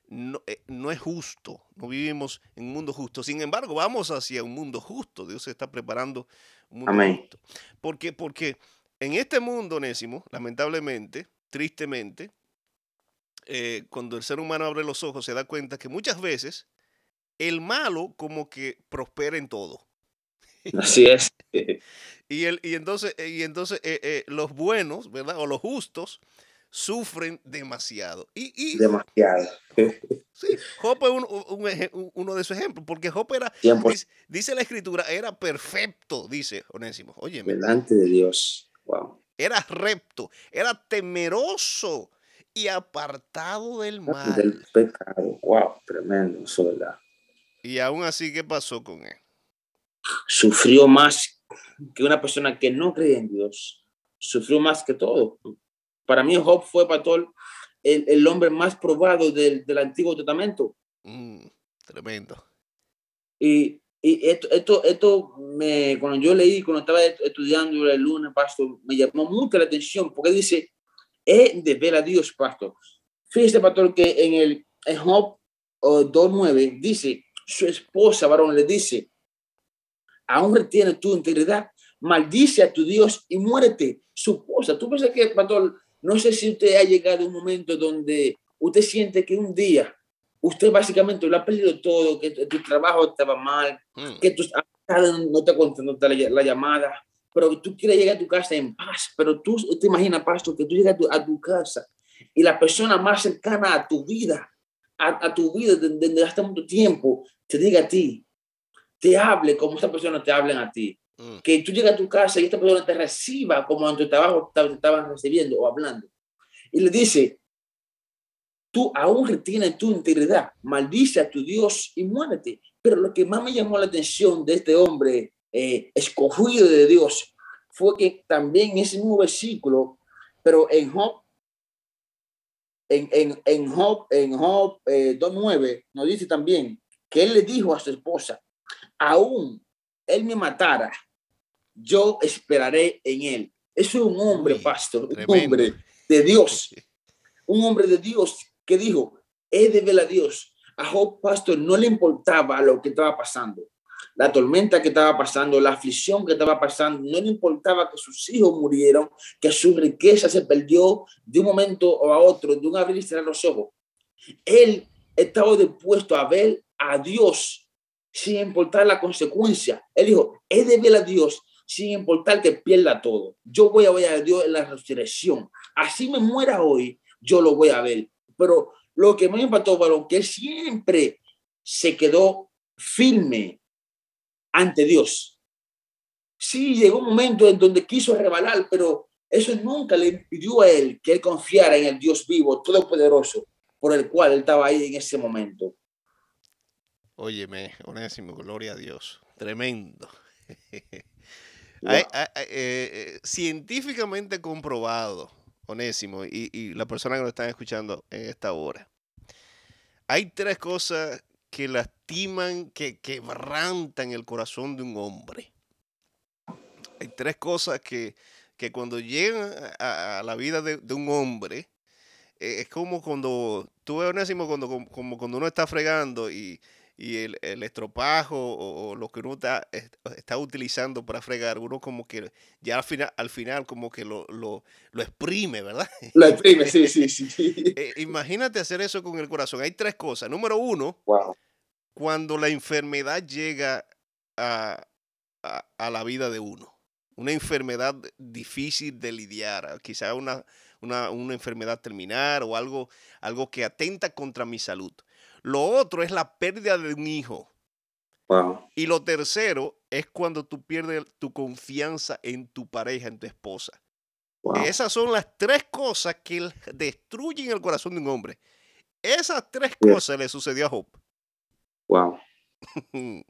no, eh, no es justo. No vivimos en un mundo justo. Sin embargo, vamos hacia un mundo justo. Dios se está preparando un mundo Amén. justo. Porque, porque en este mundo, Onésimo, lamentablemente, tristemente, eh, cuando el ser humano abre los ojos, se da cuenta que muchas veces el malo como que prospera en todo. Así es. Y, el, y entonces, eh, y entonces eh, eh, los buenos, ¿verdad? O los justos sufren demasiado. Y, y Demasiado. sí, Job es un- un eje- un- uno de esos ejemplos, porque Job era, 100% dice, dice la escritura, era perfecto, dice Onésimo. Oye, delante de Dios. Wow. era recto, era temeroso y apartado del mal. Del pecado. Wow, tremendo. Eso es verdad. Y aún así, ¿qué pasó con él? Sufrió más que una persona que no cree en Dios. Sufrió más que todo. Para mí, Job fue, pastor, el, el hombre más probado del, del Antiguo Testamento. Mm, tremendo. Y, y esto, esto, esto me, cuando yo leí, cuando estaba est- estudiando el lunes, pastor, me llamó mucho la atención porque dice, es de ver a Dios, pastor. Fíjese, pastor, que en el en Job oh, 2.9 dice, su esposa, varón, le dice, aún retiene tu integridad, maldice a tu Dios y muérete, su esposa. Tú piensas que, pastor, no sé si usted ha llegado a un momento donde usted siente que un día usted básicamente lo ha perdido todo, que tu, tu trabajo estaba mal, Mm, que tus no te contestan la, la llamada, pero tú quieres llegar a tu casa en paz, pero tú te imaginas, pastor, que tú llegas a tu, a tu casa y la persona más cercana a tu vida, a, a tu vida desde, desde hace mucho tiempo, te diga a ti, te hable como esta persona te hablen a ti, mm. que tú llegas a tu casa y esta persona te reciba como en tu trabajo te, te estaban recibiendo o hablando. Y le dice, tú aún retienes tu integridad, maldice a tu Dios y muérete. Pero lo que más me llamó la atención de este hombre eh, escogido de Dios fue que también en ese mismo versículo, pero en Job en, en, en Job, en Job eh, 2.9 nos dice también que él le dijo a su esposa, aún él me matara, yo esperaré en él. Es un hombre, Uy, pastor, un hombre de Dios, un hombre de Dios que dijo, he de ver a Dios. A Job, pastor, no le importaba lo que estaba pasando, la tormenta que estaba pasando, la aflicción que estaba pasando, no le importaba que sus hijos murieron, que su riqueza se perdió de un momento a otro, de un abrir y cerrar los ojos. Él estaba dispuesto a ver a Dios sin importar la consecuencia. Él dijo, he de ver a Dios sin importar que pierda todo. Yo voy a ver a Dios en la resurrección. Así me muera hoy, yo lo voy a ver. Pero lo que me impactó, varón, que siempre se quedó firme ante Dios. Sí, llegó un momento en donde quiso rebalar, pero eso nunca le impidió a él que él confiara en el Dios vivo, todopoderoso, por el cual él estaba ahí en ese momento. Óyeme, Onésimo, gloria a Dios. Tremendo. Hay- eh, eh, científicamente comprobado, Onésimo, y, y la persona que lo están escuchando en esta hora. Hay tres cosas que lastiman, que quebrantan el corazón de un hombre. Hay tres cosas que, que cuando llegan a, a la vida de, de un hombre, eh, es como cuando, tú ves, Onésimo, cuando, como, como cuando uno está fregando y, y el, el estropajo o, o lo que uno está, est- está utilizando para fregar, uno como que ya al final, al final como que lo, lo, lo exprime, ¿verdad? Lo exprime, sí, sí, sí. Eh, imagínate hacer eso con el corazón. Hay tres cosas. Número uno, Wow. cuando la enfermedad llega a, a- a la vida de uno. Una enfermedad difícil de lidiar, quizá una, una, una enfermedad terminal o algo, algo que atenta contra mi salud. Lo otro es la pérdida de un hijo. Wow. Y lo tercero es cuando tú pierdes tu confianza en tu pareja, en tu esposa. Wow. Esas son las tres cosas que destruyen el corazón de un hombre. Esas tres cosas le sucedió a Job. wow.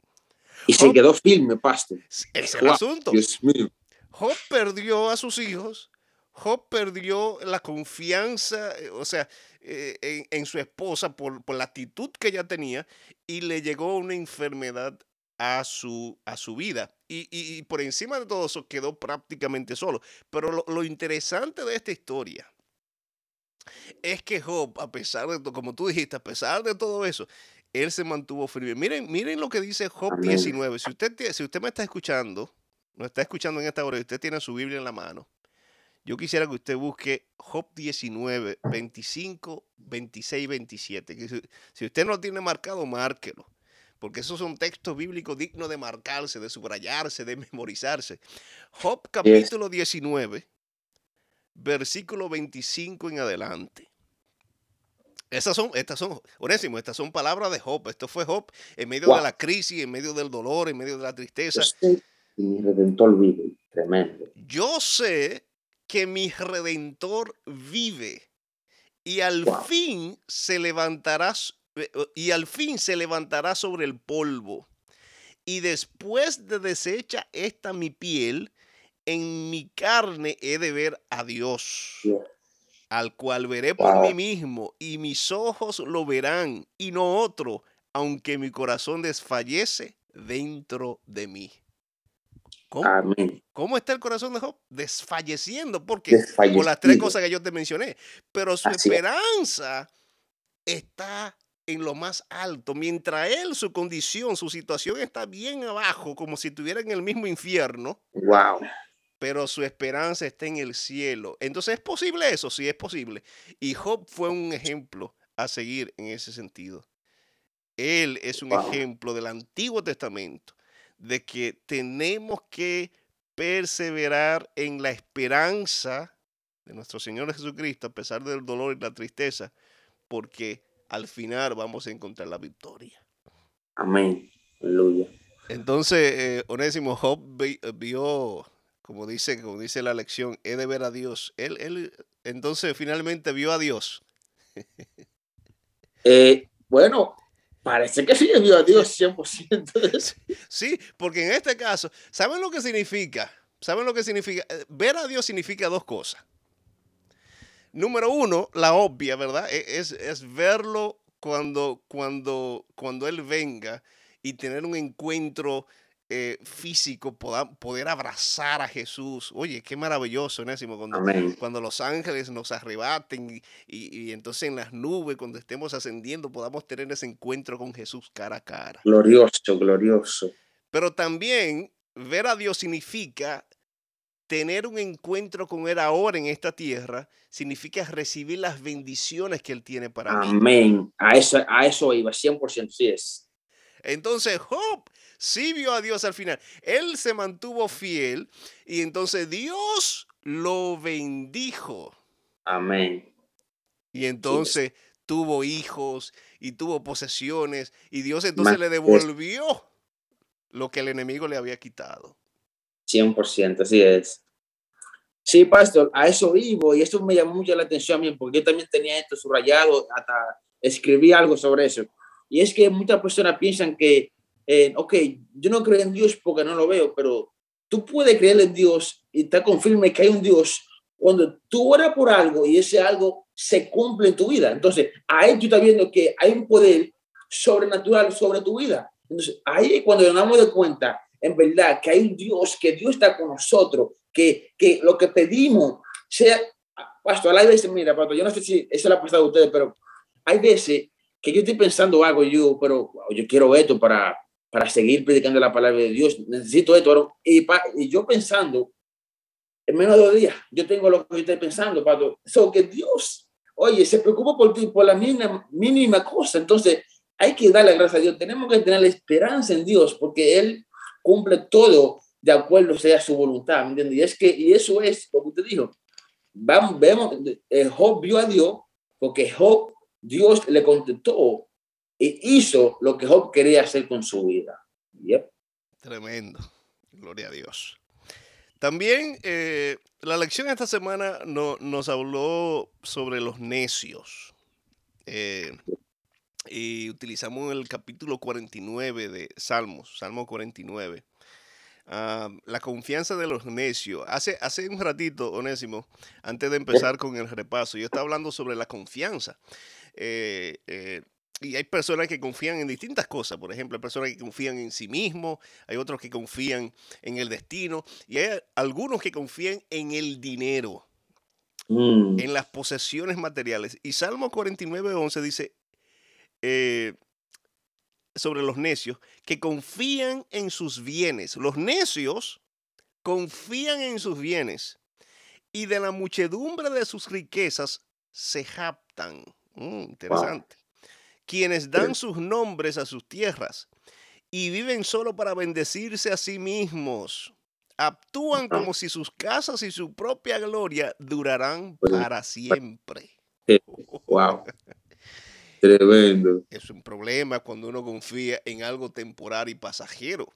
Y se quedó firme, pastor. Es el Wow, asunto. Dios mío. Job perdió a sus hijos. Job perdió la confianza, eh, o sea, eh, en, en su esposa por, por la actitud que ella tenía y le llegó una enfermedad a su, a su vida. Y, y- y por encima de todo eso quedó prácticamente solo. Pero lo, lo interesante de esta historia es que Job, a pesar de todo, como tú dijiste, a pesar de todo eso, él se mantuvo firme. Miren, miren lo que dice Job Amén. 19. Si usted, si usted me está escuchando, nos está escuchando en esta hora y usted tiene su Biblia en la mano, yo quisiera que usted busque Job 19, 25, 26, 27. Que si, usted no lo tiene marcado, márquelo. Porque esos son textos bíblicos dignos de marcarse, de subrayarse, de memorizarse. Job capítulo 19, versículo 25 en adelante. Esas son, estas son, Onésimo, estas son palabras de Job. Esto fue Job en medio de la crisis, en medio del dolor, en medio de la tristeza. Yo sé mi redentor vive. Tremendo. Yo sé que mi redentor vive y al Wow. fin se levantará eh, y al fin se levantará sobre el polvo. Y después de deshecha esta mi piel, en mi carne he de ver a Dios, al cual veré por Wow. mí mismo, y mis ojos lo verán, y no otro, aunque mi corazón desfallece dentro de mí. ¿Cómo? Amén. ¿Cómo está el corazón de Job? Desfalleciendo. ¿Por qué? Por las tres cosas que yo te mencioné. Pero su Así es. esperanza está en lo más alto. Mientras él, su condición, su situación está bien abajo, como si estuviera en el mismo infierno, Wow. pero su esperanza está en el cielo. Entonces, ¿es posible eso? Sí, es posible. Y Job fue un ejemplo a seguir en ese sentido. Él es un Wow. ejemplo del Antiguo Testamento de que tenemos que perseverar en la esperanza de nuestro Señor Jesucristo a pesar del dolor y la tristeza, porque al final vamos a encontrar la victoria. Amén. Aleluya. Entonces, eh, Onésimo Job eh, vio, como dice, como dice la lección, he de ver a Dios. Él, él entonces finalmente vio a Dios. Eh, bueno, parece que sí a Dios 100% de eso. Sí, porque en este caso, ¿saben lo que significa? ¿Saben lo que significa? Eh, Ver a Dios significa dos cosas. número uno, la obvia, ¿verdad? E- Es, es verlo cuando, cuando, cuando Él venga y tener un encuentro eh, físico, poda- poder abrazar a Jesús. Oye, qué maravilloso, Onésimo, cuando, Amén. cuando los ángeles nos arrebaten y, y- y entonces en las nubes, cuando estemos ascendiendo, podamos tener ese encuentro con Jesús cara a cara. Glorioso, glorioso. Pero también ver a Dios significa tener un encuentro con Él ahora en esta tierra, significa recibir las bendiciones que Él tiene para mí. Amén. A eso, a eso iba, 100%, sí es. Entonces Job sí vio a Dios al final. Él se mantuvo fiel y entonces Dios lo bendijo. Amén. Y entonces tuvo hijos y tuvo posesiones y Dios entonces Más le devolvió lo que el enemigo le había quitado. 100%, así es. Sí, pastor, a eso vivo y esto me llamó mucho la atención a mí porque yo también tenía esto subrayado, hasta escribí algo sobre eso. Y es que muchas personas piensan que, eh, ok, yo no creo en Dios porque no lo veo, pero tú puedes creer en Dios y estar confirme que hay un Dios cuando tú oras por algo y ese algo se cumple en tu vida. Entonces, ahí tú estás viendo que hay un poder sobrenatural sobre tu vida. Entonces, ahí cuando nos damos de cuenta, en verdad, que hay un Dios, que Dios está con nosotros, que, que lo que pedimos sea, pastor, hay veces, mira, pastor, yo no sé si eso le ha pasado a ustedes, pero hay veces que yo estoy pensando algo, yo, pero yo quiero esto para, para seguir predicando la palabra de Dios, necesito esto, y, pa- y yo pensando, en menos de dos días, yo tengo lo que yo estoy pensando, pastor, so que Dios, oye, se preocupa por ti, por la mínima, mínima cosa, entonces hay que darle gracias a Dios, tenemos que tener la esperanza en Dios, porque Él cumple todo de acuerdo sea su voluntad, ¿me entiendes? Y, es que, y eso es lo que usted dijo, Vamos, vemos, eh, Job vio a Dios, porque Job, Dios le contestó e hizo lo que Job quería hacer con su vida. Yep. Tremendo. Gloria a Dios. También eh, la lección esta semana no- nos habló sobre los necios. Eh, y utilizamos el capítulo 49 de Salmos, Salmo 49. Ah, la confianza de los necios. Hace, hace un ratito, Onésimo, antes de empezar con el repaso, yo estaba hablando sobre la confianza. Eh, eh, y hay personas que confían en distintas cosas. Por ejemplo, hay personas que confían en sí mismos, hay otros que confían en el destino y hay algunos que confían en el dinero, Mm, en las posesiones materiales. Y Salmo 49, 11 dice eh, sobre los necios que confían en sus bienes. Los necios confían en sus bienes y de la muchedumbre de sus riquezas se japtan. Mm, interesante. Quienes dan sus nombres a sus tierras y viven solo para bendecirse a sí mismos. Actúan como si sus casas y su propia gloria durarán Pues, para siempre. wow. Tremendo. Es un problema cuando uno confía en algo temporal y pasajero.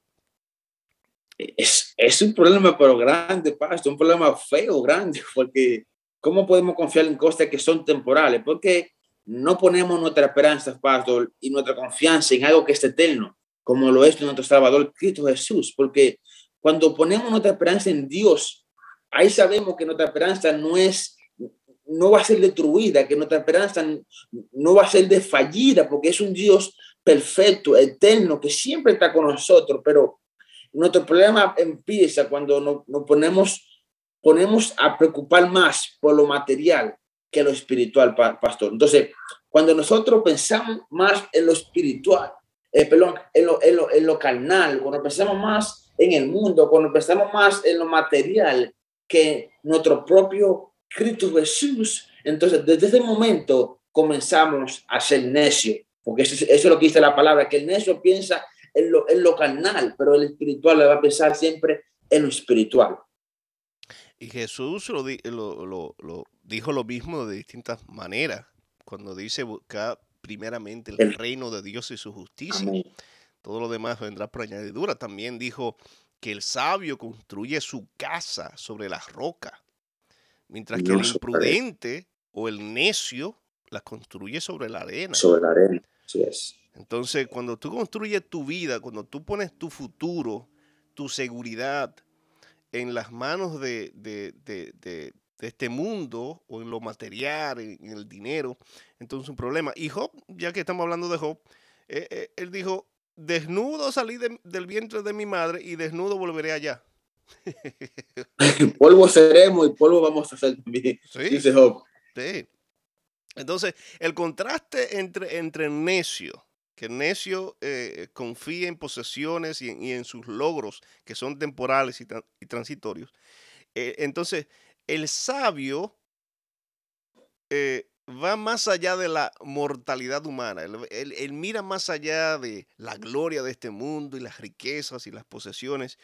Es, es un problema, pero grande, pastor, un problema feo, grande, porque ¿cómo podemos confiar en cosas que son temporales? Porque no ponemos nuestra esperanza, pastor, y nuestra confianza en algo que es eterno, como lo es nuestro Salvador Cristo Jesús, porque cuando ponemos nuestra esperanza en Dios, ahí sabemos que nuestra esperanza no es no va a ser destruida, que nuestra esperanza no va a ser desfallida, porque es un Dios perfecto, eterno, que siempre está con nosotros, pero nuestro problema empieza cuando nos, ponemos, ponemos a preocupar más por lo material que lo espiritual, pa- pastor. Entonces, cuando nosotros pensamos más en lo espiritual, eh, perdón, en lo, en, lo, en lo carnal, cuando pensamos más en el mundo, cuando pensamos más en lo material que nuestro propio Cristo Jesús, entonces desde ese momento comenzamos a ser necios, porque eso, es- eso es lo que dice la palabra, que el necio piensa en lo, en lo carnal, pero el espiritual le va a pensar siempre en lo espiritual. Y Jesús lo, di- lo- lo- lo- dijo lo mismo de distintas maneras, cuando dice buscar primeramente el reino de Dios y su justicia. Amén. Todo lo demás vendrá por añadidura. También dijo que el sabio construye su casa sobre la roca, mientras que el imprudente o el necio la construye sobre la arena. Sobre la arena, así es. Entonces, cuando tú construyes tu vida, cuando tú pones tu futuro, tu seguridad en las manos de, de- de- de- este mundo o en lo material, en, el dinero, entonces un problema. Y Job, ya que estamos hablando de Job, eh, eh, él dijo, desnudo salí del vientre de mi madre y desnudo volveré allá. polvo seremos y polvo vamos a ser también, dice Job. Sí. Entonces, el contraste entre, entre necio, que necio eh, confía en posesiones y en, sus logros que son temporales y, transitorios. Eh, entonces, el sabio eh, va más allá de la mortalidad humana. él, mira más allá de la gloria de este mundo y las riquezas y las posesiones.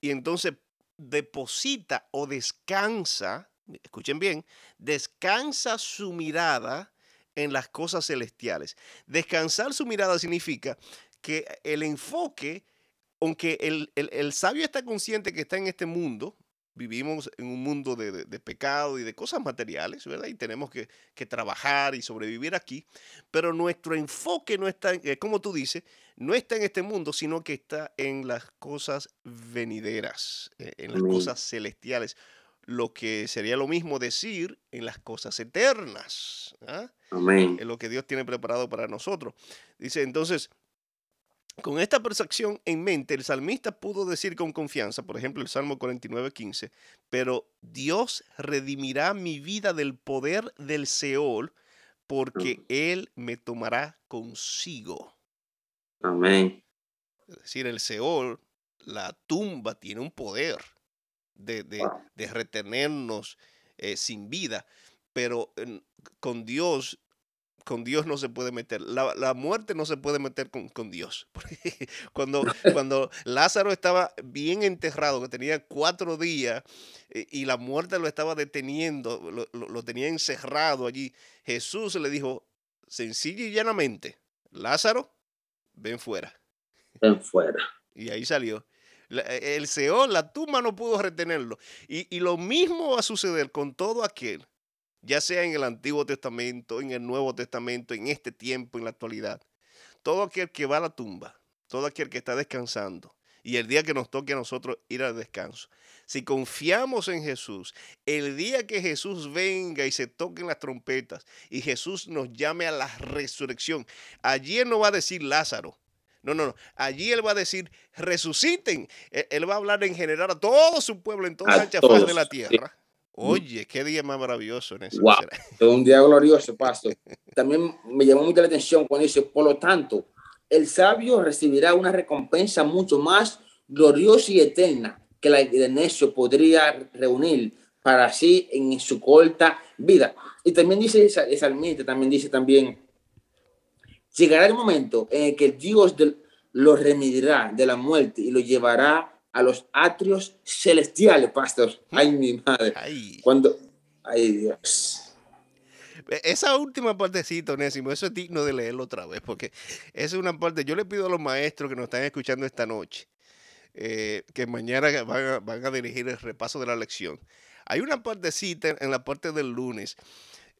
Y entonces deposita o descansa, escuchen bien, descansa su mirada en las cosas celestiales. Descansar su mirada significa que el enfoque, aunque el, sabio está consciente que está en este mundo, vivimos en un mundo de, pecado y de cosas materiales, ¿verdad? Y tenemos que, trabajar y sobrevivir aquí, pero nuestro enfoque no está, eh, como tú dices, no está en este mundo, sino que está en las cosas venideras, eh, en las cosas celestiales, lo que sería lo mismo decir en las cosas eternas. ¿ah? Amén. En lo que Dios tiene preparado para nosotros. Dice entonces, con esta percepción en mente, el salmista pudo decir con confianza, por ejemplo, el Salmo 49, 15, pero Dios redimirá mi vida del poder del Seol, porque Él me tomará consigo. Amén. Es decir, el Seol, la tumba, tiene un poder de, retenernos eh, sin vida, pero con Dios con Dios no se puede meter. La, muerte no se puede meter con, Dios. cuando, cuando Lázaro estaba bien enterrado, que tenía cuatro días, eh, y la muerte lo estaba deteniendo, lo, tenía encerrado allí, Jesús le dijo sencillo y llanamente, Lázaro, ven fuera. Ven fuera. Y ahí salió. E, el Seol, la tumba no pudo retenerlo. Y, lo mismo va a suceder con todo aquel ya sea en el Antiguo Testamento, en el Nuevo Testamento, en este tiempo, en la actualidad. Todo aquel que va a la tumba, todo aquel que está descansando, y el día que nos toque a nosotros ir al descanso. Si confiamos en Jesús, el día que Jesús venga y se toquen las trompetas y Jesús nos llame a la resurrección, allí no va a decir Lázaro. No, no, no. Allí Él va a decir resuciten. E, él va a hablar en general a todo su pueblo en toda la faz de la tierra. Oye, qué día más maravilloso en ese. Wow, un día glorioso, pastor. También me llamó mucho la atención cuando dice, por lo tanto, el sabio recibirá una recompensa mucho más gloriosa y eterna que la del necio podría reunir para sí en su corta vida. Y también dice esa salmista, también dice también, llegará el momento en el que Dios lo remitirá de la muerte y lo llevará a los atrios celestiales, pastor. Ay, mi madre. Cuando, ay, Dios. E, esa última partecita, Onésimo, eso es digno de leerlo otra vez, porque esa es una parte, yo le pido a los maestros que nos están escuchando esta noche, eh, que mañana van a, dirigir el repaso de la lección. Hay una partecita en la parte del lunes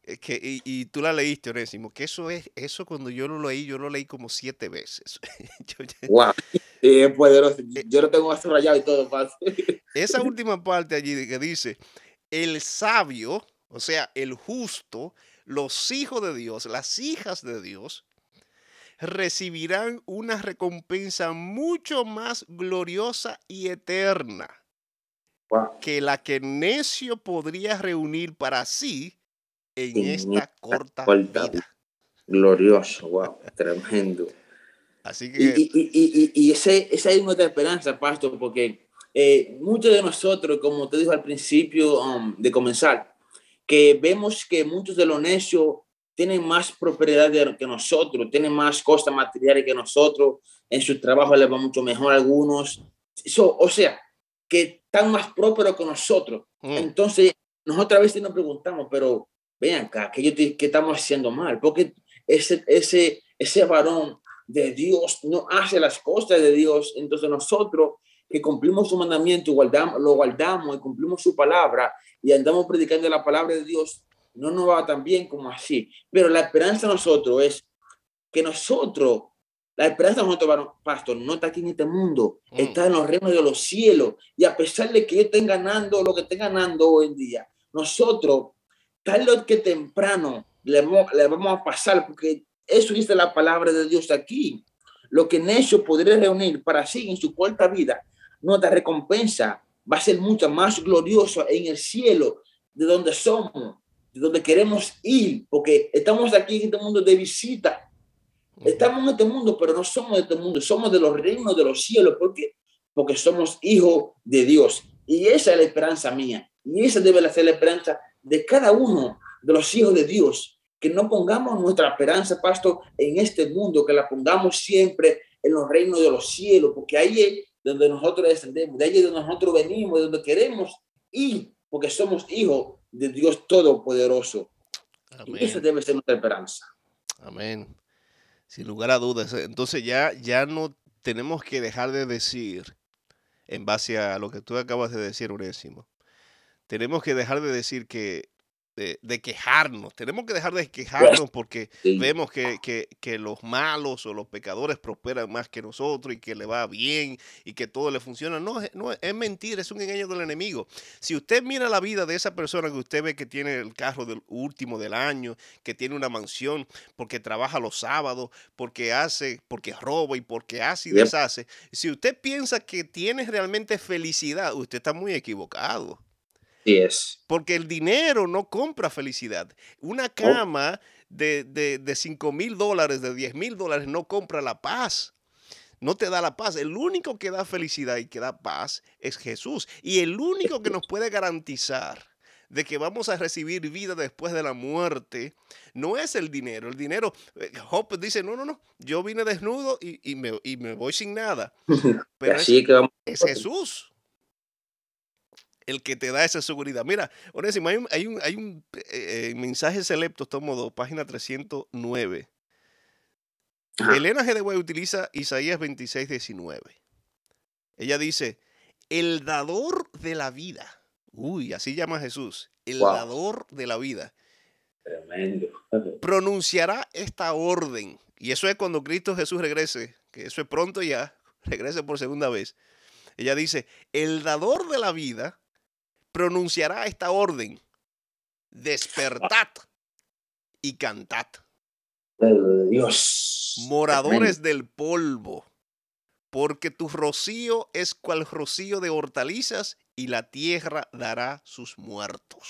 que, y, tú la leíste, Onésimo, que eso es, eso cuando yo lo leí, yo lo leí como siete veces. wow, es poderoso. Eh yo lo tengo rayado y todo. esa última parte allí que dice, el sabio, o sea, el justo, los hijos de Dios, las hijas de Dios, recibirán una recompensa mucho más gloriosa y eterna que la que necio podría reunir para sí en, esta, corta, vida. Glorioso, wow, tremendo. Así que... Y, y, y, y ese, esa es nuestra esperanza, Pastor, porque eh, muchos de nosotros, como te dijo al principio um, de comenzar, que vemos que muchos de los necios tienen más propiedad que nosotros, tienen más cosas materiales que nosotros, en su trabajo les va mucho mejor a algunos. Eso, o sea, que están más prósperos que nosotros. Mm. Entonces, nosotros a veces nos preguntamos, pero ven acá, que, yo que estamos haciendo mal, porque ese, ese, ese varón de Dios no hace las cosas de Dios, entonces nosotros que cumplimos su mandamiento guardamos, lo guardamos y cumplimos su palabra y andamos predicando la palabra de Dios, no nos va tan bien como así. Pero la esperanza de nosotros es que nosotros, la esperanza de nosotros, pastor, no está aquí en este mundo, mm. está en los reinos de los cielos. Y a pesar de que estén ganando lo que estén ganando hoy en día, nosotros, tal que temprano, le le vamos a pasar, porque eso dice la palabra de Dios aquí. Lo que necio podría reunir para sí en su corta vida, nuestra recompensa va a ser mucho más gloriosa en el cielo de donde somos, de donde queremos ir, porque estamos aquí en este mundo de visita. Estamos en este mundo, pero no somos de este mundo, somos de los reinos de los cielos. ¿Por qué? Porque somos hijos de Dios. Y esa es la esperanza mía. Y esa debe ser la esperanza de cada uno de los hijos de Dios. Que no pongamos nuestra esperanza, pastor, en este mundo, que la pongamos siempre en los reinos de los cielos, porque ahí es donde nosotros descendemos, de ahí es donde nosotros venimos, de donde queremos ir, porque somos hijos de Dios Todopoderoso. Amén. Y esa debe ser nuestra esperanza. Amén. Sin lugar a dudas. Entonces ya, ya no tenemos que dejar de decir, en base a lo que tú acabas de decir, Unésimo, tenemos que dejar de decir que de, de quejarnos. Tenemos que dejar de quejarnos porque Sí. vemos que, que- que los malos o los pecadores prosperan más que nosotros y que le va bien y que todo le funciona. No, es- no es mentira, es un engaño del enemigo. Si usted mira la vida de esa persona que usted ve que tiene el carro del último del año, que tiene una mansión, porque trabaja los sábados, porque hace, porque roba y porque hace y deshace. Si usted piensa que tiene realmente felicidad, usted está muy equivocado. Así es. Porque el dinero no compra felicidad. Una cama de, de, de 5 mil dólares, de 10 mil dólares, no compra la paz. No te da la paz. El único que da felicidad y que da paz es Jesús. Y el único que nos puede garantizar de que vamos a recibir vida después de la muerte no es el dinero. El dinero, eh, Job dice, no, no, no, yo vine desnudo y, y me, y me voy sin nada. Pero es, así es que vamos. es Jesús el que te da esa seguridad. Mira, Onésimo, hay un, hay un, hay un eh, eh, mensaje selecto, tomo 2, página 309. Ajá. Elena G. de Guay utiliza Isaías 26, 19. Ella dice, el dador de la vida. Uy, así llama Jesús. El Wow. dador de la vida. Tremendo. Pronunciará esta orden. Y eso es cuando Cristo Jesús regrese, que eso es pronto ya, regrese por segunda vez. Ella dice, el dador de la vida pronunciará esta orden. Despertad y cantad. Dios. moradores del polvo, porque tu rocío es cual rocío de hortalizas y la tierra dará sus muertos.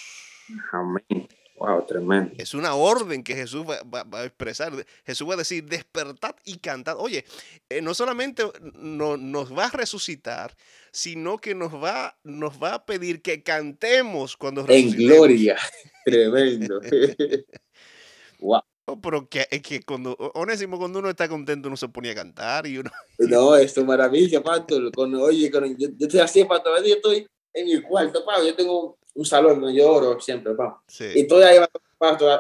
Amén. Wow, tremendo. Es una orden que Jesús va, va- va a expresar. Jesús va a decir, despertad y cantad. Oye, eh, no solamente no- nos va a resucitar, sino que nos va, nos va a pedir que cantemos cuando En resucitemos. gloria. Tremendo. wow. No, pero que, es que cuando, cuando uno está contento, uno se ponía a cantar y uno... No, esto es maravilla, Pato. Con, oye, con, yo, yo estoy así, Pato. Yo estoy en mi cuarto, Pato. Yo tengo un salón donde yo oro siempre. Sí. Y estoy ahí,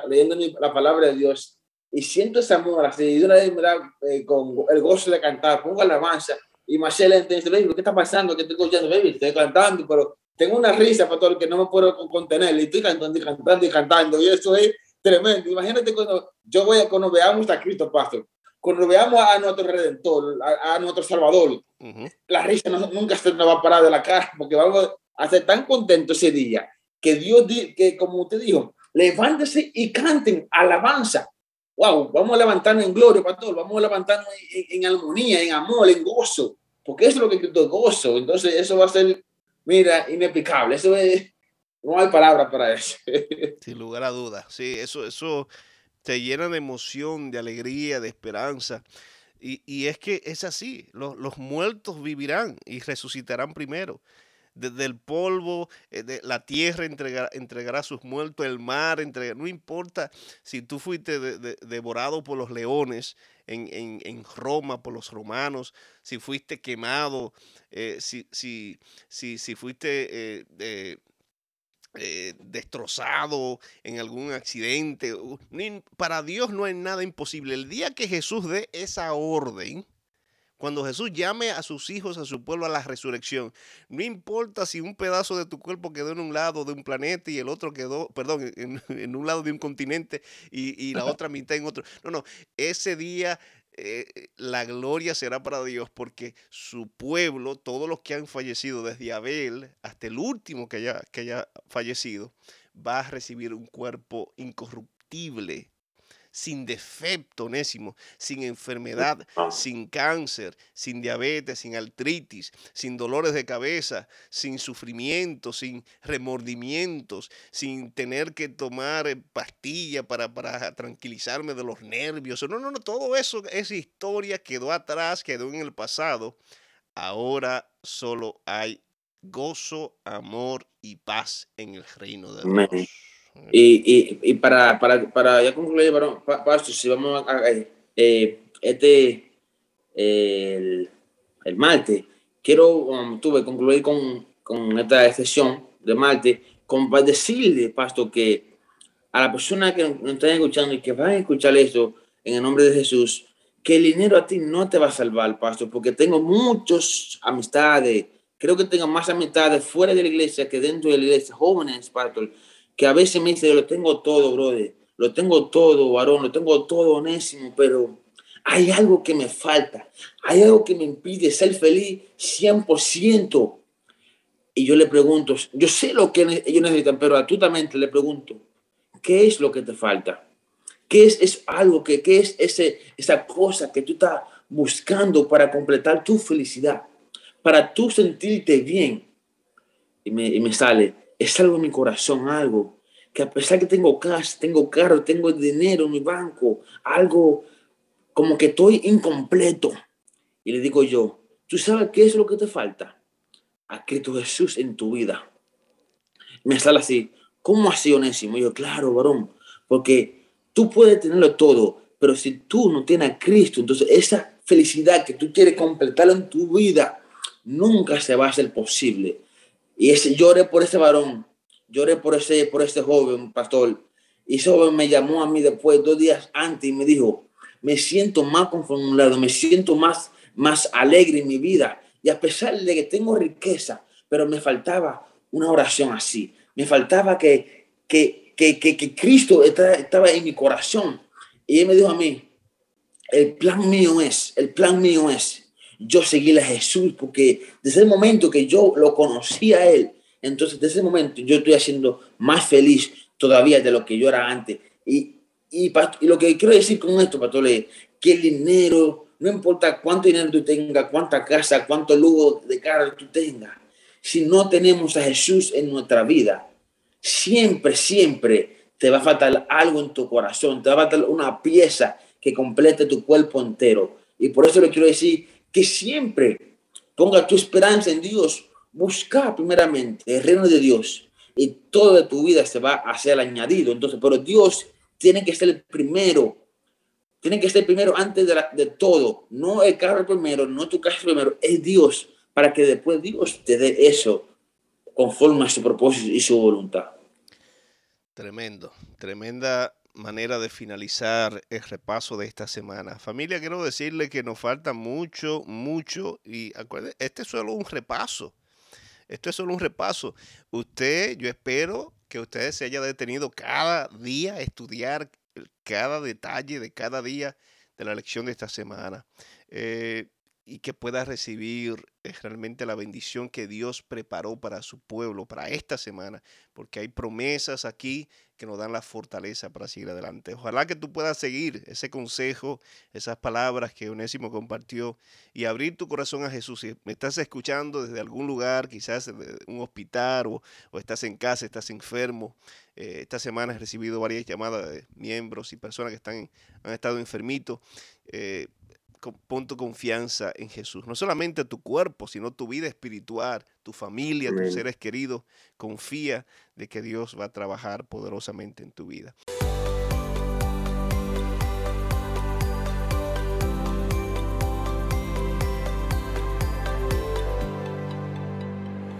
leyendo la palabra de Dios. Y siento ese amor así. Y de una vez me da eh, con el gozo de cantar. Pongo alabanza. Y Marcela entonces, baby, ¿qué está pasando? ¿Qué estoy escuchando? Baby, estoy cantando, pero tengo una risa, Pastor, que no me puedo con- contener. Y estoy cantando y cantando y cantando. Y eso es tremendo. Imagínate cuando yo voy a, cuando veamos a Cristo, Pastor. Cuando veamos a nuestro Redentor, a, a nuestro Salvador, Ujú. la risa no- nunca se nos va a parar de la cara, porque vamos a estar tan contentos ese día, que Dios, di- que como usted dijo, levántese y canten alabanza. Wow, vamos a levantarnos en gloria, pastor, vamos a levantarnos en, en- en armonía, en amor, en gozo, porque eso es lo que Cristo gozo. Entonces, eso va a ser, mira, inexplicable. Eso es, no hay palabra para eso. Sin lugar a dudas. Sí, eso, eso te llena de emoción, de alegría, de esperanza. Y, y es que es así. Los, los muertos vivirán y resucitarán primero. Desde el polvo, eh, de- la tierra entregará, a sus muertos, el mar entregará. No importa si tú fuiste de- de- devorado por los leones en, en- en Roma, por los romanos, si fuiste quemado, eh, si, si, si, si fuiste eh, destrozado en algún accidente. Para Dios no hay nada imposible. El día que Jesús dé esa orden, cuando Jesús llame a sus hijos, a su pueblo a la resurrección, no importa si un pedazo de tu cuerpo quedó en un lado de un planeta y el otro quedó, perdón, en, en un lado de un continente y, y la otra mitad en otro. No, no, ese día eh, la gloria será para Dios porque su pueblo, todos los que han fallecido desde Abel hasta el último que haya, que haya fallecido, va a recibir un cuerpo incorruptible, sin defecto, Onésimo, sin enfermedad, sin cáncer, sin diabetes, sin artritis, sin dolores de cabeza, sin sufrimiento, sin remordimientos, sin tener que tomar eh, pastillas para, para tranquilizarme de los nervios. No, no, no, todo eso, esa historia quedó atrás, quedó en el pasado. Ahora solo hay gozo, amor y paz en el reino de Dios. Y, y, y para, para, para, ya concluir, Pastor, si vamos a, eh, este, el, el martes, quiero, um, tuve concluir con, con esta sesión de martes, con para decirle, Pastor, que a la persona que nos están escuchando y que van a escuchar esto en el nombre de Jesús, que el dinero a ti no te va a salvar, Pastor, porque tengo muchas amistades, creo que tengo más amistades fuera de la iglesia que dentro de la iglesia, jóvenes, Pastor, que a veces me dice, lo tengo todo, brother, lo tengo todo, varón, lo tengo todo onésimo, pero hay algo que me falta, hay algo que me impide ser feliz 100%. Y yo le pregunto, yo sé lo que ellos necesitan, pero atutamente le pregunto, ¿qué es lo que te falta? ¿Qué es, es algo que qué es ese, esa cosa que tú estás buscando para completar tu felicidad, para tú sentirte bien? Y me, y me sale, es algo en mi corazón, algo que a pesar que tengo casa, tengo carro, tengo dinero en mi banco, algo como que estoy incompleto. Y le digo yo, ¿tú sabes qué es lo que te falta? A Cristo Jesús en tu vida. Me sale así, ¿cómo así, Onésimo? Y yo, claro, varón, porque tú puedes tenerlo todo, pero si tú no tienes a Cristo, entonces esa felicidad que tú quieres completar en tu vida, nunca se va a hacer posible. Y ese, lloré por ese varón, lloré por ese, por ese joven pastor. Y ese joven me llamó a mí después, dos días antes, y me dijo, me siento más conformado, me siento más, más alegre en mi vida. Y a pesar de que tengo riqueza, pero me faltaba una oración así. Me faltaba que, que, que, que, que Cristo estaba en mi corazón. Y él me dijo a mí, el plan mío es, el plan mío es yo seguí a Jesús, porque desde el momento que yo lo conocí a Él, entonces desde ese momento yo estoy haciendo más feliz todavía de lo que yo era antes. Y, y, lo que quiero decir con esto, pastor, es que el dinero, no importa cuánto dinero tú tengas, cuánta casa, cuánto lujo de carro tú tengas, si no tenemos a Jesús en nuestra vida, siempre, siempre te va a faltar algo en tu corazón, te va a faltar una pieza que complete tu cuerpo entero. Y por eso le quiero decir que siempre ponga tu esperanza en Dios. Busca primeramente el reino de Dios y toda tu vida se va a hacer añadido. Entonces, pero Dios tiene que ser el primero. Tiene que ser primero antes de, de todo. No el carro primero, no tu casa primero, es Dios. Para que después Dios te dé eso conforme a su propósito y su voluntad. Tremendo, tremenda manera de finalizar el repaso de esta semana. Familia, quiero decirle que nos falta mucho, mucho y acuérdense, este es solo un repaso. Esto es solo un repaso. Usted, yo espero que usted se haya detenido cada día a estudiar cada detalle de cada día de la lección de esta semana. Eh, y que pueda recibir eh, realmente la bendición que Dios preparó para su pueblo, para esta semana, porque hay promesas aquí que nos dan la fortaleza para seguir adelante. Ojalá que tú puedas seguir ese consejo, esas palabras que Onésimo compartió y abrir tu corazón a Jesús. Si me estás escuchando desde algún lugar, quizás de un hospital o, o estás en casa, estás enfermo, eh, esta semana he recibido varias llamadas de miembros y personas que están, han estado enfermitos. Eh, pon tu confianza en Jesús. No solamente tu cuerpo, sino tu vida espiritual, tu familia, tus seres queridos. Confía de que Dios va a trabajar poderosamente en tu vida.